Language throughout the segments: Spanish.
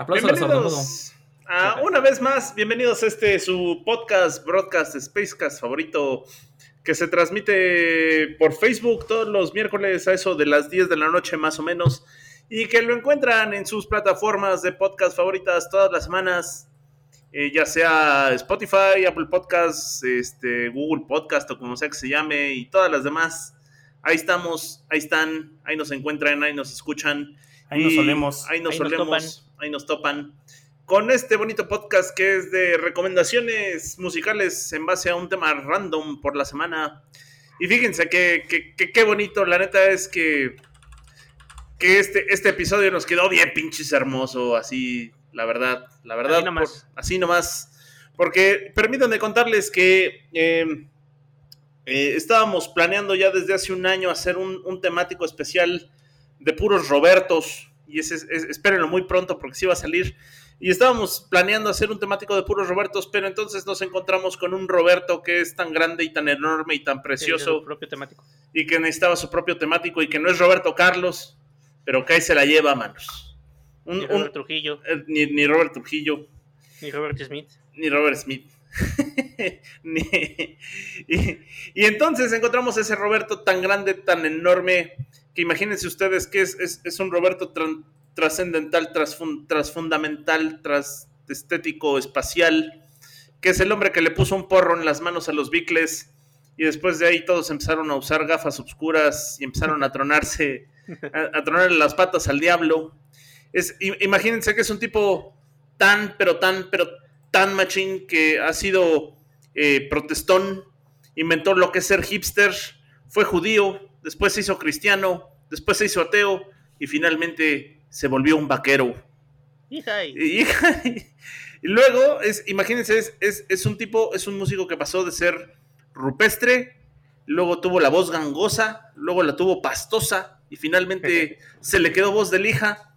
Aplausos bienvenidos a, una vez más, bienvenidos a este su podcast, broadcast, Spacecast favorito que se transmite por Facebook todos los miércoles a eso de las 10 de la noche más o menos y que lo encuentran en sus plataformas de podcast favoritas todas las semanas eh, ya sea Spotify, Apple Podcasts, este, Google Podcast o como sea que se llame y todas las demás. Ahí estamos, ahí están, ahí nos encuentran, ahí nos escuchan. Ahí nos solemos. Ahí nos solemos, ahí nos topan. Con este bonito podcast que es de recomendaciones musicales en base a un tema random por la semana. Y fíjense que, qué bonito, la neta es que, que este, este episodio nos quedó bien pinches hermoso, así la verdad, la verdad. Así nomás. así nomás. Porque permítanme contarles que em, eh, estábamos planeando ya desde hace un año hacer un, temático especial de puros Robertos. Y ese, espérenlo muy pronto porque sí va a salir. Y estábamos planeando hacer un temático de puros Robertos, pero entonces nos encontramos con un Roberto que es tan grande y tan enorme y tan precioso. propio temático. Y que necesitaba su propio temático y que no es Roberto Carlos, pero que ahí se la lleva, manos ni Robert Trujillo. Eh, ni, Robert Trujillo. Ni Robert Smith. Ni Robert Smith. y, entonces encontramos ese Roberto tan grande, tan enorme, imagínense ustedes que es, es, un Roberto trascendental, trasfundamental, tras estético, espacial, que es el hombre que le puso un porro en las manos a los bicles y después de ahí todos empezaron a usar gafas oscuras y empezaron a tronarse, a, a tronarle las patas al diablo. Imagínense que es un tipo tan, pero tan, pero tan machín que ha sido eh, protestón, inventó lo que es ser hipster, fue judío, después se hizo cristiano, después se hizo ateo y finalmente se volvió un vaquero. Y, luego, es, imagínense, es, es, un tipo, es un músico que pasó de ser rupestre, luego tuvo la voz gangosa, luego la tuvo pastosa y finalmente se le quedó voz de lija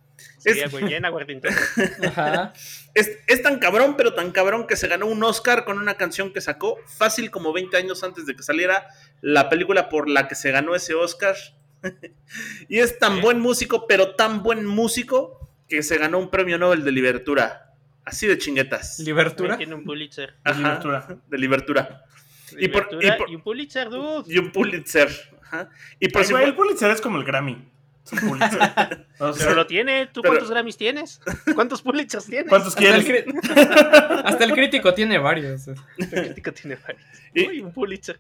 es, tan cabrón, pero tan cabrón que se ganó un Oscar con una canción que sacó fácil como 20 años antes de que saliera la película por la que se ganó ese Oscar. y es tan buen músico, pero tan buen músico que se ganó un premio Nobel de Libertura. Así de chinguetas. ¿Libertura? Tiene un Pulitzer. de Libertura. De Libertura. Y, y, un Pulitzer, dude. Y un Pulitzer. Y por si el Pulitzer es como el Grammy. Pero lo tiene. ¿Tú cuántos Grammys tienes? ¿Cuántos Pulitzers tienes? ¿Cuántos quieres? Hasta el, crítico tiene varios. El crítico tiene varios. Y, un Pulitzer.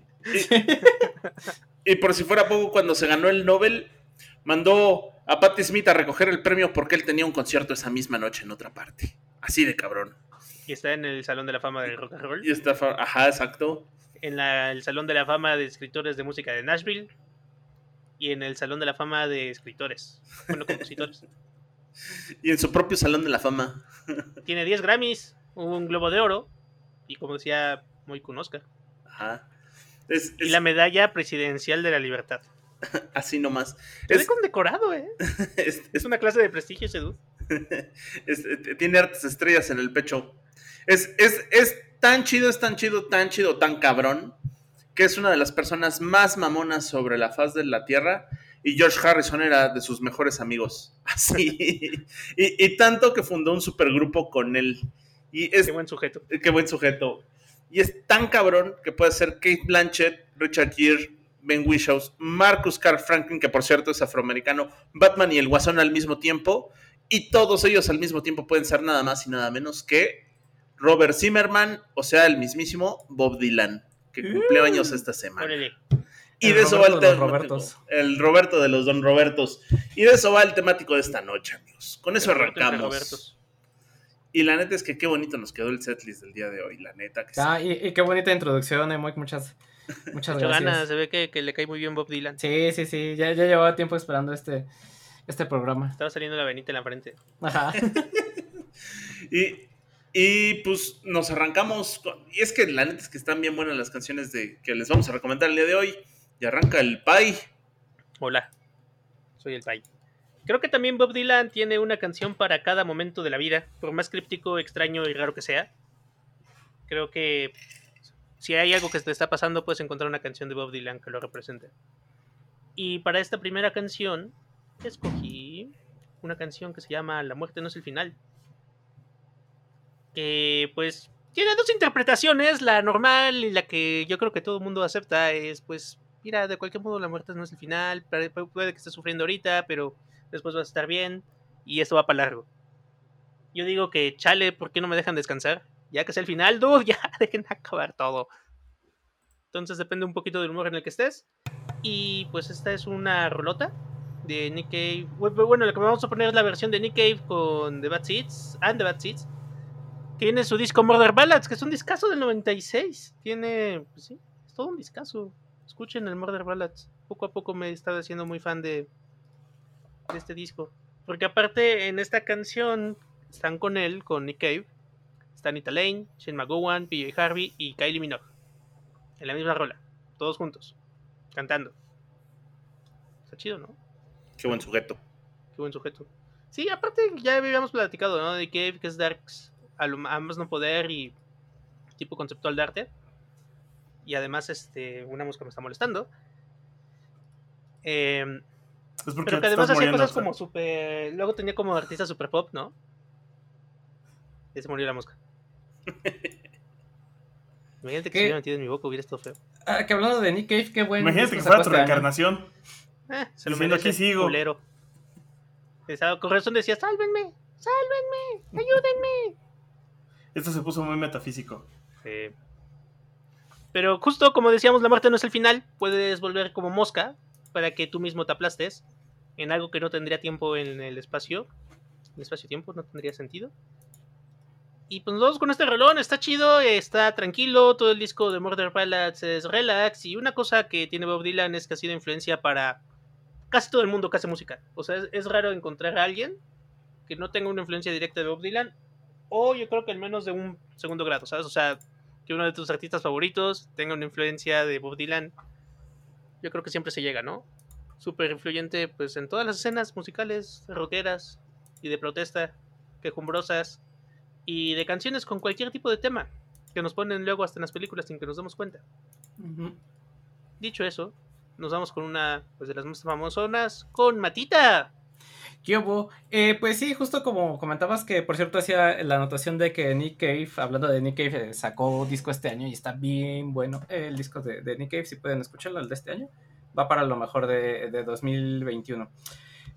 Y, por si fuera poco, cuando se ganó el Nobel, mandó a Patti Smith a recoger el premio porque él tenía un concierto esa misma noche en otra parte. Así de cabrón. Y está en el Salón de la Fama del Rock and Roll. Y está, ajá, exacto. En el Salón de la Fama de Escritores de Música de Nashville y en el Salón de la Fama de Escritores, bueno, compositores. y en su propio Salón de la Fama. Tiene 10 Grammys, un Globo de Oro y como decía, muy con Oscar. Ajá. Y la medalla presidencial de la libertad. Así nomás. Es condecorado, ¿eh? es, una clase de prestigio ese tiene artes estrellas en el pecho. Es, es, es tan chido, es tan chido, tan chido, tan cabrón, que es una de las personas más mamonas sobre la faz de la Tierra, y George Harrison era de sus mejores amigos. Así. y, tanto que fundó un supergrupo con él. Y es, qué buen sujeto. Qué buen sujeto. Y es tan cabrón que puede ser Kate Blanchett, Richard Gere, Ben Whishaw, Marcus Carl Franklin, que por cierto es afroamericano, Batman y el Guasón al mismo tiempo. Y todos ellos al mismo tiempo pueden ser nada más y nada menos que Robert Zimmerman, o sea, el mismísimo Bob Dylan que cumple años esta semana. Y de eso va el temático. El Roberto de los Don Robertos. Y de eso va el temático de esta noche, amigos. Con eso arrancamos. Y la neta es que qué bonito nos quedó el setlist del día de hoy, la neta. Que ah, y, qué bonita introducción, eh, Muchas, muchas gracias. se ve que, le cae muy bien Bob Dylan. Sí, sí, sí. Ya, ya llevaba tiempo esperando este, este programa. Estaba saliendo la venita en la frente. Ajá. y, y pues nos arrancamos. y es que la neta es que están bien buenas las canciones de que les vamos a recomendar el día de hoy. Y arranca el Pai. Hola, soy el Pai. Creo que también Bob Dylan tiene una canción para cada momento de la vida, por más críptico, extraño y raro que sea. Creo que si hay algo que te está pasando, puedes encontrar una canción de Bob Dylan que lo represente. Y para esta primera canción, escogí una canción que se llama La muerte no es el final que pues tiene dos interpretaciones, la normal y la que yo creo que todo el mundo acepta es pues, mira, de cualquier modo la muerte no es el final, puede que estés sufriendo ahorita, pero después vas a estar bien y esto va para largo. Yo digo que chale, ¿por qué no me dejan descansar? Ya que es el final, dude, ya dejen acabar todo. Entonces depende un poquito del humor en el que estés. Y pues esta es una rolota de Nick Cave. Bueno, lo que vamos a poner es la versión de Nick Cave con The Bad Seeds and The Bad Seeds tiene su disco Murder Ballads, que es un discazo del 96. Tiene, pues sí, es todo un discazo. Escuchen el Murder Ballads. Poco a poco me he estado haciendo muy fan de, de este disco. Porque aparte en esta canción están con él, con Nick Cave. Están Anita Lane, Shane McGowan, PJ Harvey y Kylie Minogue. En la misma rola. Todos juntos. Cantando. Está chido, ¿no? Qué buen sujeto. Qué buen sujeto. Sí, aparte ya habíamos platicado, ¿no? De Cave, que es Darks a, más no poder y tipo conceptual de arte. Y además, este, una música me está molestando. Em, pero que además hacía cosas como super. Luego tenía como artista super pop, ¿no? Y se murió la mosca. Imagínate que se hubiera metido en mi boca, hubiera estado feo. Ah, que hablando de Nick Cave, qué bueno. Imagínate que fuera tu reencarnación. Eh, se lo Diciendo, aquí sigo. Culero. Con razón decía, sálvenme, sálvenme, ayúdenme. Esto se puso muy metafísico. Pero justo como decíamos, la muerte no es el final. Puedes volver como mosca para que tú mismo te aplastes en algo que no tendría tiempo en el espacio. El espacio-tiempo no tendría sentido. Y pues nos vamos con este relón, está chido, está tranquilo, todo el disco de Murder Ballads es relax. Y una cosa que tiene Bob Dylan es que ha sido influencia para casi todo el mundo que hace música. O sea, es, es raro encontrar a alguien que no tenga una influencia directa de Bob Dylan o yo creo que en menos de un segundo grado, ¿sabes? O sea, que uno de tus artistas favoritos tenga una influencia de Bob Dylan, yo creo que siempre se llega, ¿no? Súper influyente, pues en todas las escenas musicales, rockeras y de protesta, quejumbrosas y de canciones con cualquier tipo de tema que nos ponen luego hasta en las películas sin que nos demos cuenta. Dicho eso, nos vamos con una pues, de las más famosas, con Matita. ¿Qué eh, pues sí, justo como comentabas que, por cierto, hacía la anotación de que Nick Cave, hablando de Nick Cave, eh, sacó disco este año y está bien bueno el disco de, Nick Cave, si pueden escucharlo, el de este año. Va para lo mejor de, 2021.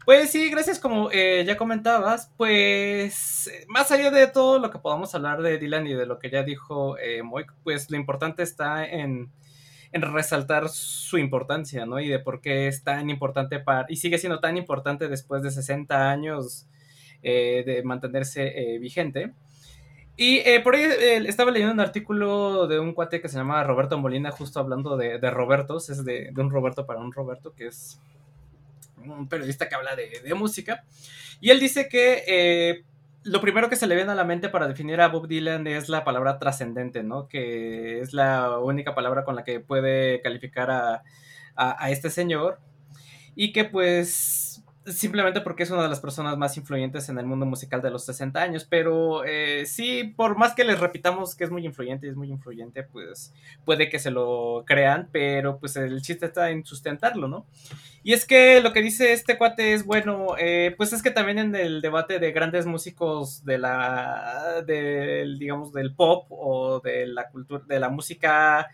Pues sí, gracias como eh, ya comentabas, pues más allá de todo lo que podamos hablar de Dylan y de lo que ya dijo eh, pues lo importante está en en resaltar su importancia, ¿no? Y de por qué es tan importante para, y sigue siendo tan importante después de 60 años eh, de mantenerse eh, vigente. Y eh, por ahí estaba leyendo un artículo de un cuate que se llama Roberto Molina, justo hablando de, Robertos, es de, un Roberto para un Roberto, que es un periodista que habla de, de música. Y él dice que lo primero que se le viene a la mente para definir a Bob Dylan es la palabra trascendente, ¿no? Que es la única palabra con la que puede calificar a, a este señor. Y que pues simplemente porque es una de las personas más influyentes en el mundo musical de los 60 años, pero eh, sí, por más que les repitamos que es muy influyente y es muy influyente, pues puede que se lo crean, pero pues el chiste está en sustentarlo, ¿no? Y es que lo que dice este cuate es, bueno, eh, pues es que también en el debate de grandes músicos de la, del, digamos, del pop o de la cultura, de la música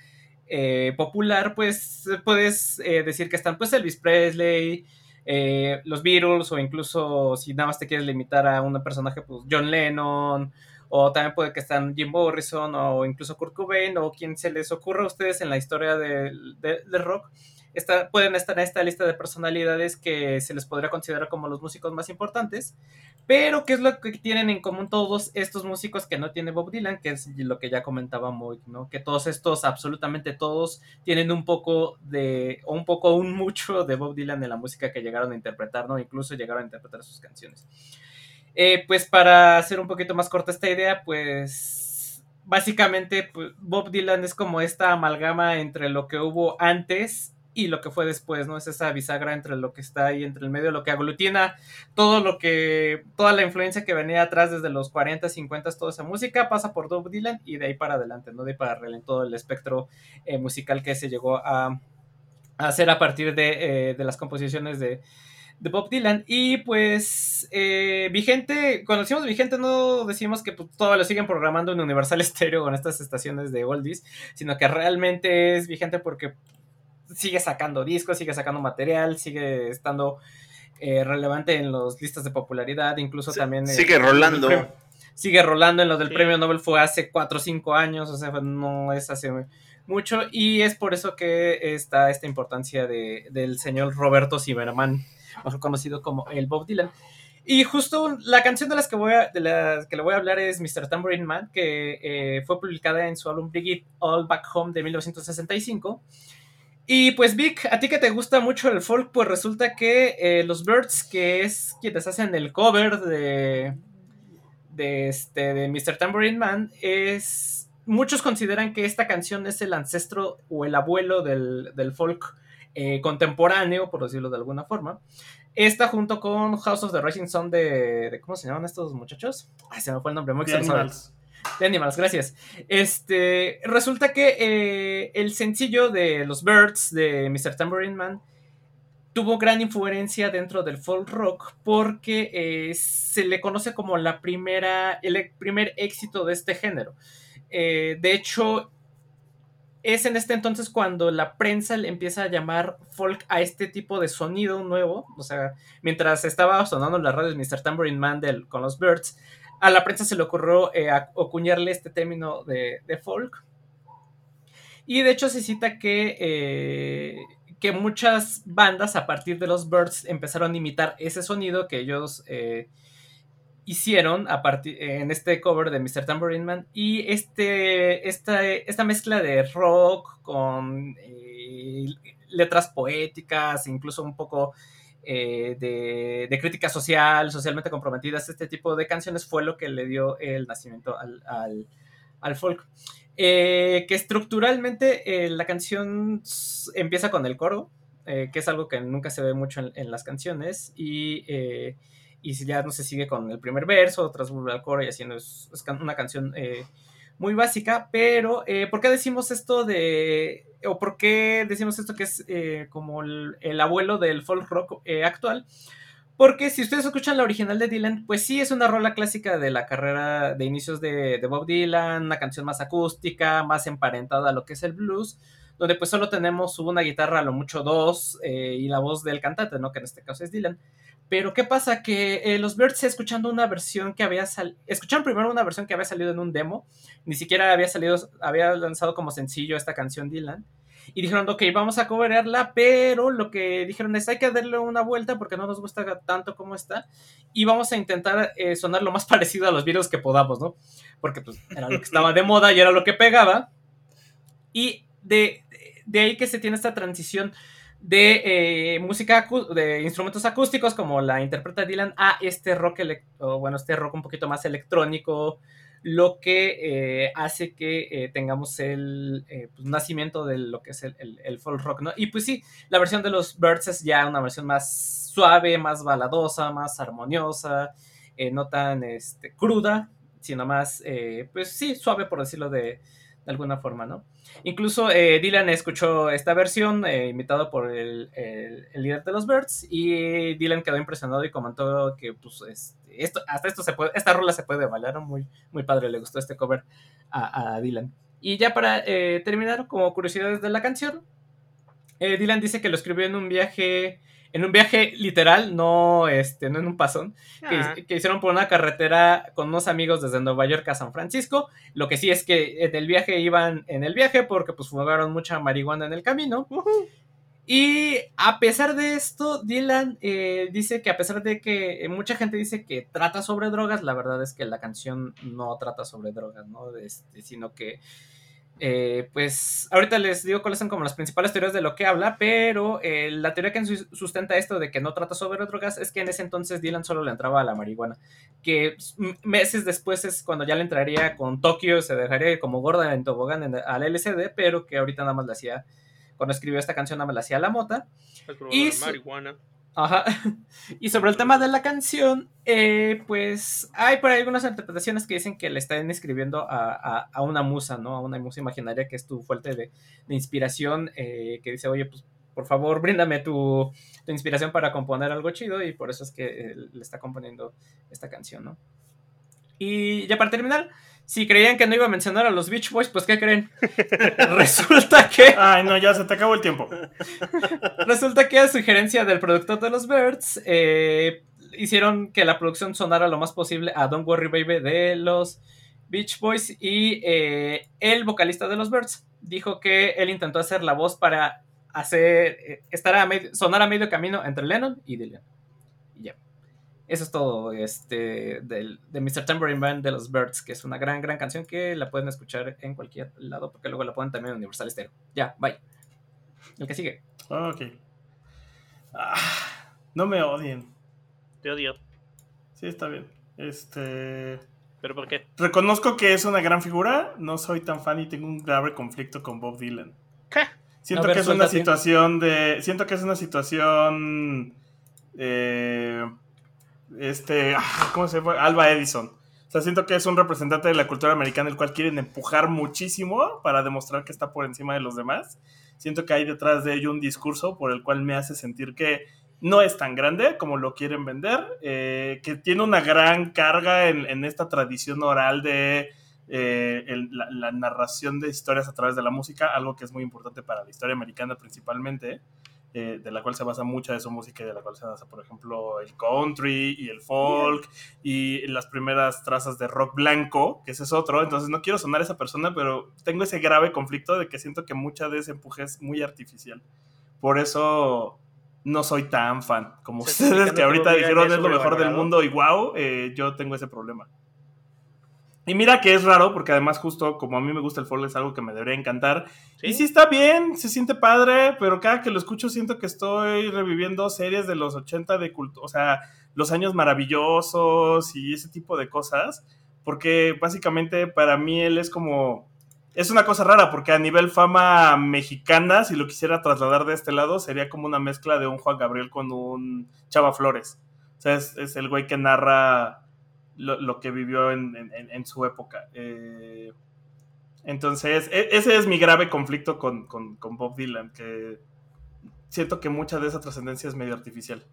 eh, popular, pues puedes decir que están pues Elvis Presley, eh, los Beatles o incluso si nada más te quieres limitar a un personaje, pues John Lennon o también puede que estén Jim Morrison o incluso Kurt Cobain o quien se les ocurra a ustedes en la historia del de, rock. Está, pueden estar en esta lista de personalidades que se les podría considerar como los músicos más importantes. Pero, ¿qué es lo que tienen en común todos estos músicos que no tiene Bob Dylan? Que es lo que ya comentaba Moy, ¿no? Que todos estos, absolutamente todos, tienen un poco de, o un poco, un mucho de Bob Dylan en la música que llegaron a interpretar, ¿no? Incluso llegaron a interpretar sus canciones. Eh, pues para hacer un poquito más corta esta idea, pues básicamente pues, Bob Dylan es como esta amalgama entre lo que hubo antes y lo que fue después, ¿no? Es esa bisagra entre lo que está ahí entre el medio, lo que aglutina todo lo que, toda la influencia que venía atrás desde los 40, 50, toda esa música pasa por Bob Dylan y de ahí para adelante, ¿no? De ahí para adelante todo el espectro eh, musical que se llegó a, a hacer a partir de, eh, de las composiciones de, de Bob Dylan. Y pues, eh, Vigente, cuando decimos Vigente, no decimos que pues, todo lo siguen programando en Universal Stereo con estas estaciones de oldies, sino que realmente es vigente porque sigue sacando discos, sigue sacando material, sigue estando eh, relevante en las listas de popularidad, incluso también... Sigue rolando. sigue rolando en lo del Sí. premio Nobel fue hace 4 o 5 años, o sea, no es hace mucho, y es por eso que está esta importancia de, del señor Roberto Zimmerman, mejor conocido como el Bob Dylan. Y justo la canción de las que voy a, de las que le voy a hablar es Mr. Tambourine Man, que eh, fue publicada en su álbum Bring It All Back Home de 1965. Y pues Vic, a ti que te gusta mucho el folk, pues resulta que eh, los Birds, que es quienes hacen el cover de, de, este, de Mr. Tambourine Man, es... Muchos consideran que esta canción es el ancestro o el abuelo del, del folk eh, contemporáneo, por decirlo de alguna forma. Esta junto con House of the Rising Sun de, de- ¿Cómo se llaman estos muchachos? Ay, se me fue el nombre. Muy The. Animals. De Animals, gracias. Este, resulta que eh, el sencillo de los Birds de Mr. Tambourine Man tuvo gran influencia dentro del folk rock porque eh, se le conoce como la primera, el primer éxito de este género. Eh, de hecho, es en este entonces cuando la prensa le empieza a llamar folk a este tipo de sonido nuevo. O sea, mientras estaba sonando en las radios Mr. Tambourine Man con los Birds, a la prensa se le ocurrió eh, acuñarle este término de, folk. Y de hecho se cita que, eh, que muchas bandas a partir de los Birds empezaron a imitar ese sonido que ellos eh, hicieron a en este cover de Mr. Tambourine Man. Y este, esta, esta mezcla de rock con eh, letras poéticas, incluso un poco eh, de, crítica social, socialmente comprometidas, este tipo de canciones fue lo que le dio el nacimiento al, al, al folk. Eh, que estructuralmente eh, la canción empieza con el coro, que es algo que nunca se ve mucho en, las canciones, y, y ya no se sigue con el primer verso, tras vuelve al coro y haciendo una canción muy básica, pero eh, ¿por qué decimos esto de, o por qué decimos esto que es eh, como el, el, abuelo del folk rock eh, actual? Porque si ustedes escuchan la original de Dylan, pues sí es una rola clásica de la carrera de inicios de, de Bob Dylan, una canción más acústica, más emparentada a lo que es el blues, donde pues solo tenemos una guitarra, a lo mucho dos, eh, y la voz del cantante, ¿no? Que en este caso es Dylan. Pero ¿qué pasa? Que eh, los Birds escuchando una versión que había salido, escucharon primero una versión que había salido en un demo, ni siquiera había salido, había lanzado como sencillo esta canción Dylan, y dijeron, ok, vamos a cobrarla, pero lo que dijeron es, hay que darle una vuelta porque no nos gusta tanto como está, y vamos a intentar eh, sonar lo más parecido a los videos que podamos, ¿no? Porque pues era lo que estaba de moda y era lo que pegaba, y de, de ahí que se tiene esta transición de eh, música de instrumentos acústicos como la interpreta Dylan a este rock o bueno este rock un poquito más electrónico lo que eh, hace que eh, tengamos el pues, nacimiento de lo que es el, el, folk rock, ¿no? Y pues sí, la versión de los Birds es ya una versión más suave, más baladosa, más armoniosa, no tan este, cruda, sino más, pues sí, suave por decirlo de, de alguna forma, ¿no? Incluso eh, Dylan escuchó esta versión eh, imitado por el, el, líder de los Birds y Dylan quedó impresionado y comentó que pues este, esto, hasta esto se puede, esta rola se puede bailar, muy, muy padre, le gustó este cover a, a Dylan. Y ya para eh, terminar, como curiosidades de la canción, eh, Dylan dice que lo escribió en un viaje, en un viaje literal, no, este, no en un pasón, ah. que, que, hicieron por una carretera con unos amigos desde Nueva York a San Francisco. Lo que sí es que en el viaje iban en el viaje porque pues fumaron mucha marihuana en el camino. Uh -huh. Y a pesar de esto, Dylan eh, dice que a pesar de que mucha gente dice que trata sobre drogas, la verdad es que la canción no trata sobre drogas, ¿no? Este, sino que eh, pues ahorita les digo cuáles son como las principales teorías de lo que habla, pero eh, la teoría que sustenta esto de que no trata sobre drogas es que en ese entonces Dylan solo le entraba a la marihuana, que meses después es cuando ya le entraría con Tokio, se dejaría como gorda en tobogán al LCD, pero que ahorita nada más le hacía, cuando escribió esta canción nada más le hacía la mota. y marihuana. Ajá. Y sobre el tema de la canción, eh, pues hay por ahí algunas interpretaciones que dicen que le están escribiendo a, una musa, ¿no? A una musa imaginaria que es tu fuente de, inspiración, eh, que dice, oye, pues por favor, bríndame tu, tu, inspiración para componer algo chido y por eso es que eh, le está componiendo esta canción, ¿no? Y ya para terminar, si creían que no iba a mencionar a los Beach Boys, pues ¿qué creen? Resulta que... Ay, no, ya se te acabó el tiempo. Resulta que a sugerencia del productor de los Birds, eh, hicieron que la producción sonara lo más posible a Don't Worry Baby de los Beach Boys y eh, el vocalista de los Birds dijo que él intentó hacer la voz para hacer, eh, estar a sonar a medio camino entre Lennon y Dylan. Y ya. Eso es todo este, del, de Mr. Tambourine Band de los Birds, que es una gran, gran canción que la pueden escuchar en cualquier lado, porque luego la ponen también en Universal Stereo. Ya, bye. El que sigue. Ok. Ah, no me odien. Te odio. Sí, está bien. Este. ¿Pero por qué? Reconozco que es una gran figura. No soy tan fan y tengo un grave conflicto con Bob Dylan. ¿Qué? Siento que es una situación de. Siento que es una situación. Eh, este, ah, ¿cómo se fue? Alba Edison. O sea, siento que es un representante de la cultura americana el cual quieren empujar muchísimo para demostrar que está por encima de los demás. Siento que hay detrás de ello un discurso por el cual me hace sentir que no es tan grande como lo quieren vender, eh, que tiene una gran carga en, esta tradición oral de eh, la, narración de historias a través de la música, algo que es muy importante para la historia americana principalmente. Eh, de la cual se basa mucha de su música y de la cual se basa, por ejemplo, el country y el folk y las primeras trazas de rock blanco, que ese es otro. Entonces no quiero sonar a esa persona, pero tengo ese grave conflicto de que siento que mucha de ese empuje es muy artificial. Por eso no soy tan fan. Como ustedes que ahorita dijeron es lo mejor del mundo y wow, eh, yo tengo ese problema. Y mira que es raro, porque además justo como a mí me gusta el folk es algo que me debería encantar. Y sí está bien, se siente padre, pero cada que lo escucho siento que estoy reviviendo series de los 80 de culto, o sea, los años maravillosos y ese tipo de cosas, porque básicamente para mí él es como... Es una cosa rara, porque a nivel fama mexicana, si lo quisiera trasladar de este lado, sería como una mezcla de un Juan Gabriel con un Chava Flores. O sea, es, es el güey que narra lo, que vivió en, su época. Eh, entonces, e, ese es mi grave conflicto con, Bob Dylan, que siento que mucha de esa trascendencia es medio artificial.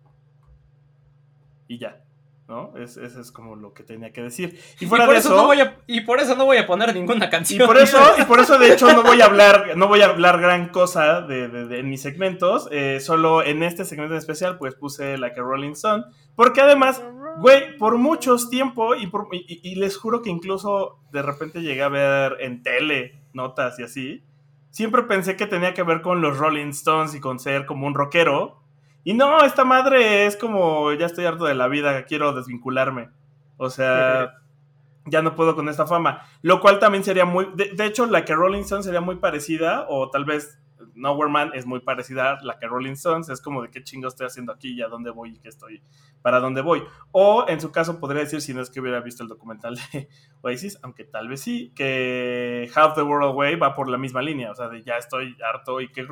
Y ya. ¿no? Eso es como lo que tenía que decir. Y fuera por eso, no voy a, y por eso no voy a poner ninguna canción. Y por eso, y por eso de hecho no voy a hablar, no voy a hablar gran cosa de, de, mis segmentos. Eh, solo en este segmento especial, pues puse Like a Rolling Stone. Porque además, güey, por muchos tiempo, y, y, les juro que incluso de repente llegué a ver en tele notas y así. Siempre pensé que tenía que ver con los Rolling Stones y con ser como un rockero. Y no, esta madre es como, ya estoy harto de la vida, quiero desvincularme. O sea, ya no puedo con esta fama. Lo cual también sería muy, de, hecho, la que Rolling Stones sería muy parecida, o tal vez Nowhere Man es muy parecida a la que Rolling Stones, es como de qué chingo estoy haciendo aquí y a dónde voy y qué estoy, para dónde voy. O en su caso podría decir, si no es que hubiera visto el documental de Oasis, aunque tal vez sí, que Half the World Away va por la misma línea, o sea, de ya estoy harto y que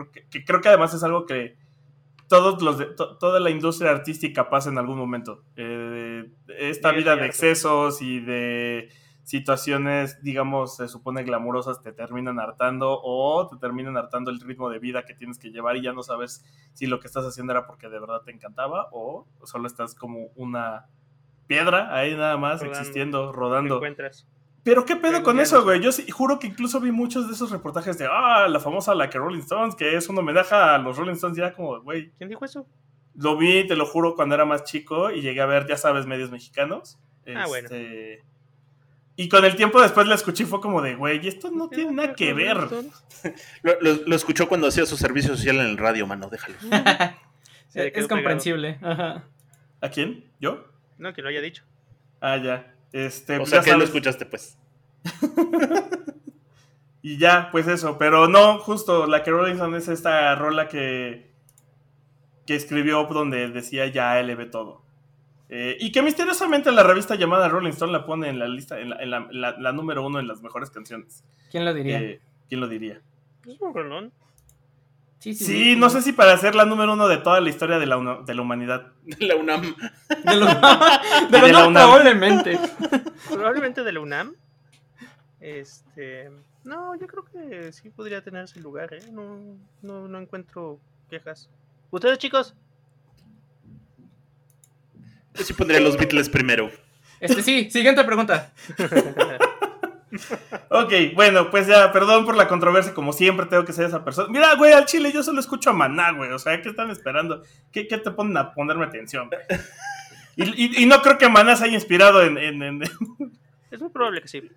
creo que además es algo que todos los de, toda la industria artística pasa en algún momento. Eh, esta vida de excesos y de situaciones, digamos, se supone glamurosas, te terminan hartando o te terminan hartando el ritmo de vida que tienes que llevar y ya no sabes si lo que estás haciendo era porque de verdad te encantaba o solo estás como una piedra ahí nada más existiendo, rodando. encuentras. Pero qué pedo con eso, güey. Yo juro que incluso vi muchos de esos reportajes de, ah, la famosa la que Rolling Stones, que es un homenaje a los Rolling Stones. ya como, güey. ¿Quién dijo eso? Lo vi, te lo juro, cuando era más chico y llegué a ver, ya sabes, medios mexicanos. Ah, bueno. Y con el tiempo después la escuché y fue como de, güey, esto no tiene nada que ver. Lo, lo- lo escuchó cuando hacía su servicio social en el radio, mano, déjalo. Le es comprensible. Ajá. ¿A quién? ¿Yo? No, que lo haya dicho. Ah, ya. Este, O pues sea ya que lo escuchaste, pues. Y ya, pues eso. Pero no, justo, la que Rolling Stone es esta rola que, que escribió donde decía ya LB todo. Eh, y que misteriosamente la revista llamada Rolling Stone la pone en la lista, en la, en la- la- la número uno en las mejores canciones. ¿Quién lo diría? Eh, ¿Quién lo diría? Es un rolón. sí, Sí, no sé si para ser la número uno de toda la historia de la, una- de la humanidad. De la UNAM. De lo, de de lo la UNAM. probablemente. Probablemente de la UNAM. Este. No, yo creo que sí podría tener ese lugar, ¿eh? No, no, no encuentro quejas. ¿Ustedes, chicos? Yo sí pondría los Beatles primero. Este sí, siguiente pregunta. Ok, bueno, pues ya, perdón por la controversia, como siempre tengo que ser esa persona. Mira, güey, al chile yo solo escucho a Maná, güey, o sea, ¿qué están esperando? ¿Qué, qué te ponen a ponerme atención? Y, y- y no creo que Maná se haya inspirado en... en, en- Es muy probable que sí.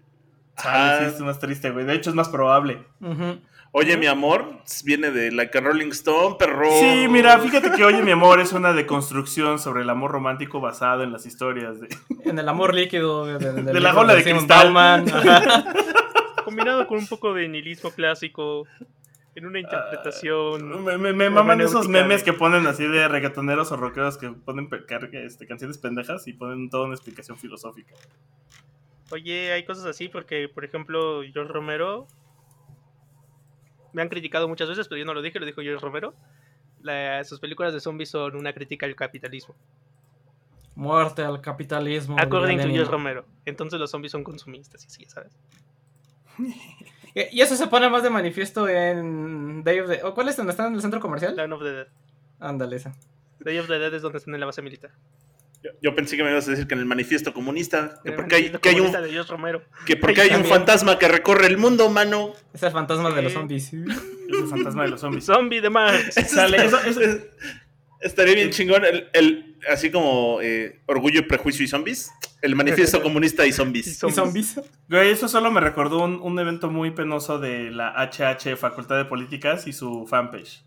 Chale, sí, es más triste, güey, de hecho es más probable. Ujú. Oye, mi amor, viene de Like a Rolling Stone, perro. Sí, mira, fíjate que Oye, mi amor, es una deconstrucción sobre el amor romántico basado en las historias de... En el amor líquido. De, de- del De la jaula de cristal. Combinado con un poco de nihilismo clásico. En una interpretación. Me, me- me maman esos memes que ponen así de reggaetoneros o rockeros que ponen este, canciones pendejas y ponen toda una explicación filosófica. Oye, hay cosas así porque, por ejemplo, George Romero. Me han criticado muchas veces, pero yo no lo dije, lo dijo George Romero. La- sus películas de zombies son una crítica al capitalismo. Muerte al capitalismo. According to. George Romero. Entonces los zombies son consumistas, y así, ¿sabes? Y y eso se pone más de manifiesto en Day of the... ¿o ¿Cuál es donde están en el centro comercial? Dawn of the Dead. Ándale, esa. Day of the Dead es donde están en la base militar. Yo, yo pensé que me ibas a decir que en el manifiesto comunista, que porque hay, manifiesto que hay un, de que porque hay un fantasma que recorre el mundo, mano. Es el fantasma de los zombies. Es el fantasma de los zombies. Zombie de Marx. Sale, eso- eso- Estaría bien chingón el, el- así como eh, Orgullo, Prejuicio y Zombies. El manifiesto comunista y zombies. Y zombies. Güey, eso solo me recordó un, un evento muy penoso de la HH Facultad de Políticas y su fanpage.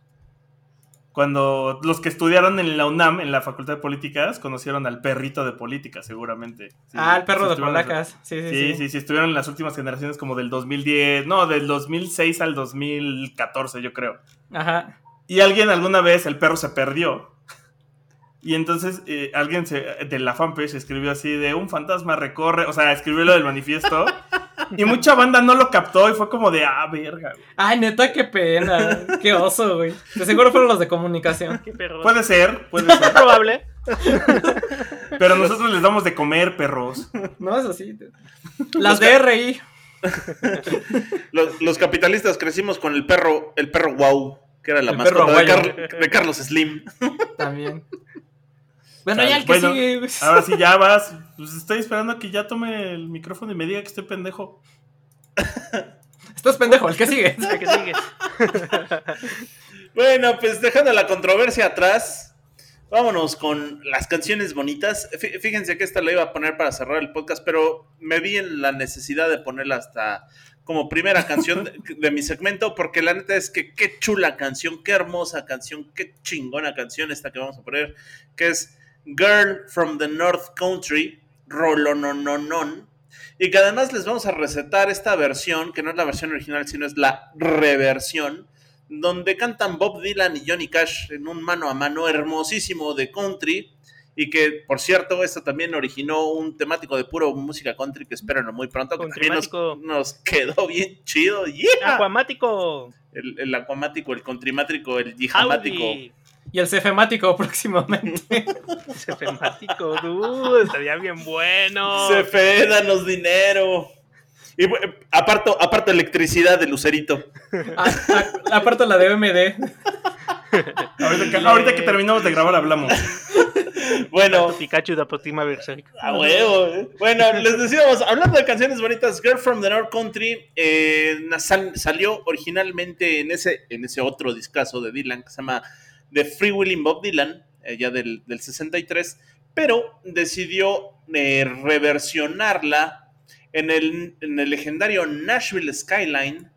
Cuando los que estudiaron en la UNAM, en la Facultad de Políticas, conocieron al perrito de política, seguramente. Sí, ah, el perro de polacas. Sí, sí, Sí, sí. sí, sí, estuvieron en las últimas generaciones como del 2010, no, del 2006 al 2014, yo creo. Ajá. Y alguien alguna vez, el perro se perdió. Y entonces eh, alguien se, de la fanpage escribió así de un fantasma recorre, o sea, escribió lo del manifiesto. y mucha banda no lo captó y fue como de, ah, verga. güey". Ay, neta, qué pena. Qué oso, güey. De seguro fueron los de comunicación. Qué perro. Puede ser, puede ser. probable. pero nosotros les damos de comer, perros. No, es así. Las DRI. Los, los capitalistas crecimos con el perro, el perro wow, que era la El perro mascota de. Carl- de Carlos Slim. También. Bueno, ya el que Bueno, sigue. güey. Ahora sí ya vas. Pues estoy esperando a que ya tome el micrófono y me diga que estoy pendejo. Estás pendejo, el que sigue. El que sigue. Bueno, pues dejando la controversia atrás, vámonos con las canciones bonitas. Fí- Fíjense que esta la iba a poner para cerrar el podcast, pero me vi en la necesidad de ponerla hasta como primera canción de, de mi segmento, porque la neta es que qué chula canción, qué hermosa canción, qué chingona canción esta que vamos a poner, que es Girl from the North Country, Rolonononon. Y que además les vamos a recetar esta versión, que no es la versión original, sino es la reversión, donde cantan Bob Dylan y Johnny Cash en un mano a mano hermosísimo de country. Y que, por cierto, esto también originó un temático de puro música country que espero muy pronto. Que también nos, Countrymático. nos quedó bien chido. ¡Yeah! El, el acuamático, el contrimático, el yijamático. Y el cefemático próximamente. Cefemático, dude. Estaría bien bueno. CFE, danos dinero. Y aparto, aparto electricidad de Lucerito. Ah, ah, Aparte la de OMD. Ahorita que, ahorita que terminamos de grabar hablamos. Bueno, Pikachu da próxima versión. A huevo. eh. Bueno, les decíamos, hablando de canciones bonitas, Girl from the North Country eh, sal- salió originalmente en ese, en ese otro discazo de Dylan que se llama The Free Willing Bob Dylan, eh, ya del, del 63, pero decidió eh, reversionarla en el, en el legendario Nashville Skyline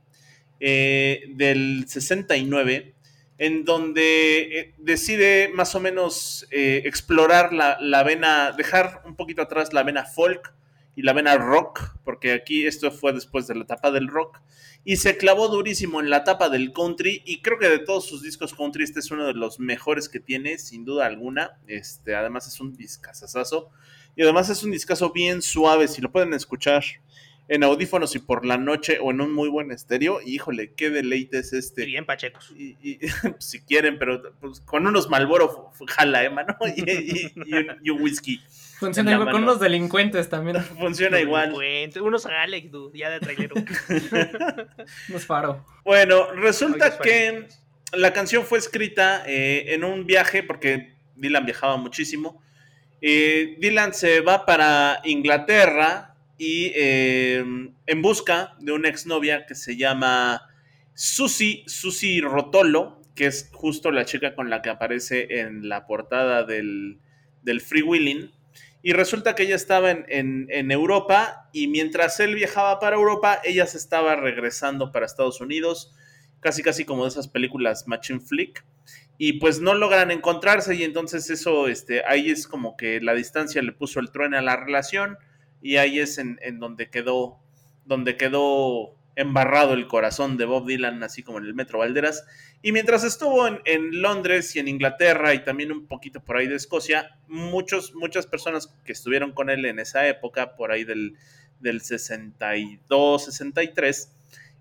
eh, del 69, en donde decide más o menos explorar la, la vena, dejar un poquito atrás la vena folk y la vena rock, porque aquí esto fue después de la etapa del rock, y se clavó durísimo en la etapa del country, y creo que de todos sus discos country este es uno de los mejores que tiene, sin duda alguna, este, además es un discazazazo, y además es un discazo bien suave, si lo pueden escuchar en audífonos y por la noche o en un muy buen estéreo, híjole, qué deleite es este. Bien pachecos. Y, y, si quieren, pero pues, con unos Malboro jala, ¿eh, mano? Y, y, y y un whisky. Funciona igual con unos delincuentes también. Funciona igual. Unos Alex, dude, ya de trailero. Unos faro. Bueno, resulta que la canción fue escrita eh, en un viaje, porque Dylan viajaba muchísimo. Eh, Dylan se va para Inglaterra y eh, en busca de una exnovia que se llama Susie, Susie Rotolo, que es justo la chica con la que aparece en la portada del, del Free Willing. Y resulta que ella estaba en, en- en Europa y mientras él viajaba para Europa, ella se estaba regresando para Estados Unidos, casi casi como de esas películas Machine Flick. Y pues no logran encontrarse y entonces eso, este, ahí es como que la distancia le puso el trueno a la relación y ahí es en, en donde quedó, donde quedó embarrado el corazón de Bob Dylan, así como en el Metro Valderas. Y mientras estuvo en, Londres y en Inglaterra y también un poquito por ahí de Escocia, muchos, muchas personas que estuvieron con él en esa época, por ahí del, del 62, 63,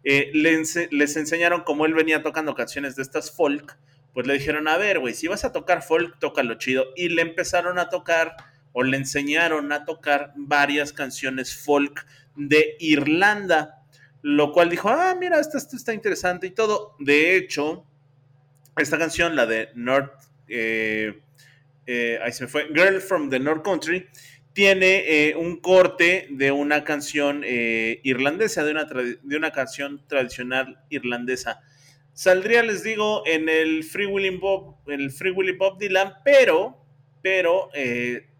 eh, le ense- les enseñaron cómo él venía tocando canciones de estas folk, pues le dijeron, a ver, güey, si vas a tocar folk, tócalo chido. Y le empezaron a tocar o le enseñaron a tocar varias canciones folk de Irlanda, lo cual dijo, ah, mira, esto, esto está interesante y todo. De hecho, esta canción, la de North, eh, eh, ahí se me fue, Girl from the North Country, tiene eh, un corte de una canción irlandesa, de una, de una canción tradicional irlandesa. Saldría, les digo, en el Free Willy Bob, el Free Willy Bob Dylan, pero, pero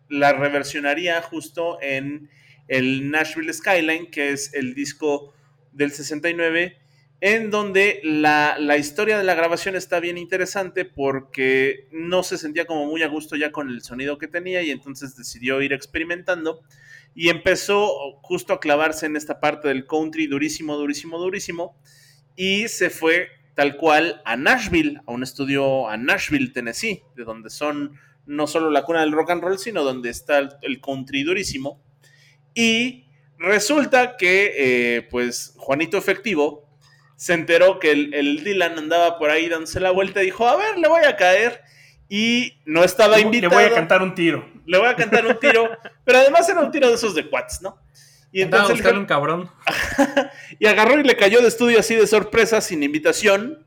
la reversionaría justo en el Nashville Skyline, que es el disco del 69, en donde la, la historia de la grabación está bien interesante porque no se sentía como muy a gusto ya con el sonido que tenía y entonces decidió ir experimentando y empezó justo a clavarse en esta parte del country durísimo, durísimo, durísimo y se fue tal cual a Nashville, a un estudio a Nashville, Tennessee, de donde son no solo la cuna del rock and roll, sino donde está el, country durísimo. Y resulta que, eh, pues, Juanito Efectivo se enteró que el, el Dylan andaba por ahí dándose la vuelta y dijo, a ver, le voy a caer. Y no estaba Le invitado. voy a cantar un tiro. Le voy a cantar un tiro, pero además era un tiro de esos de quads, ¿no? Y entonces buscarle un cabrón. y agarró y le cayó de estudio así de sorpresa, sin invitación.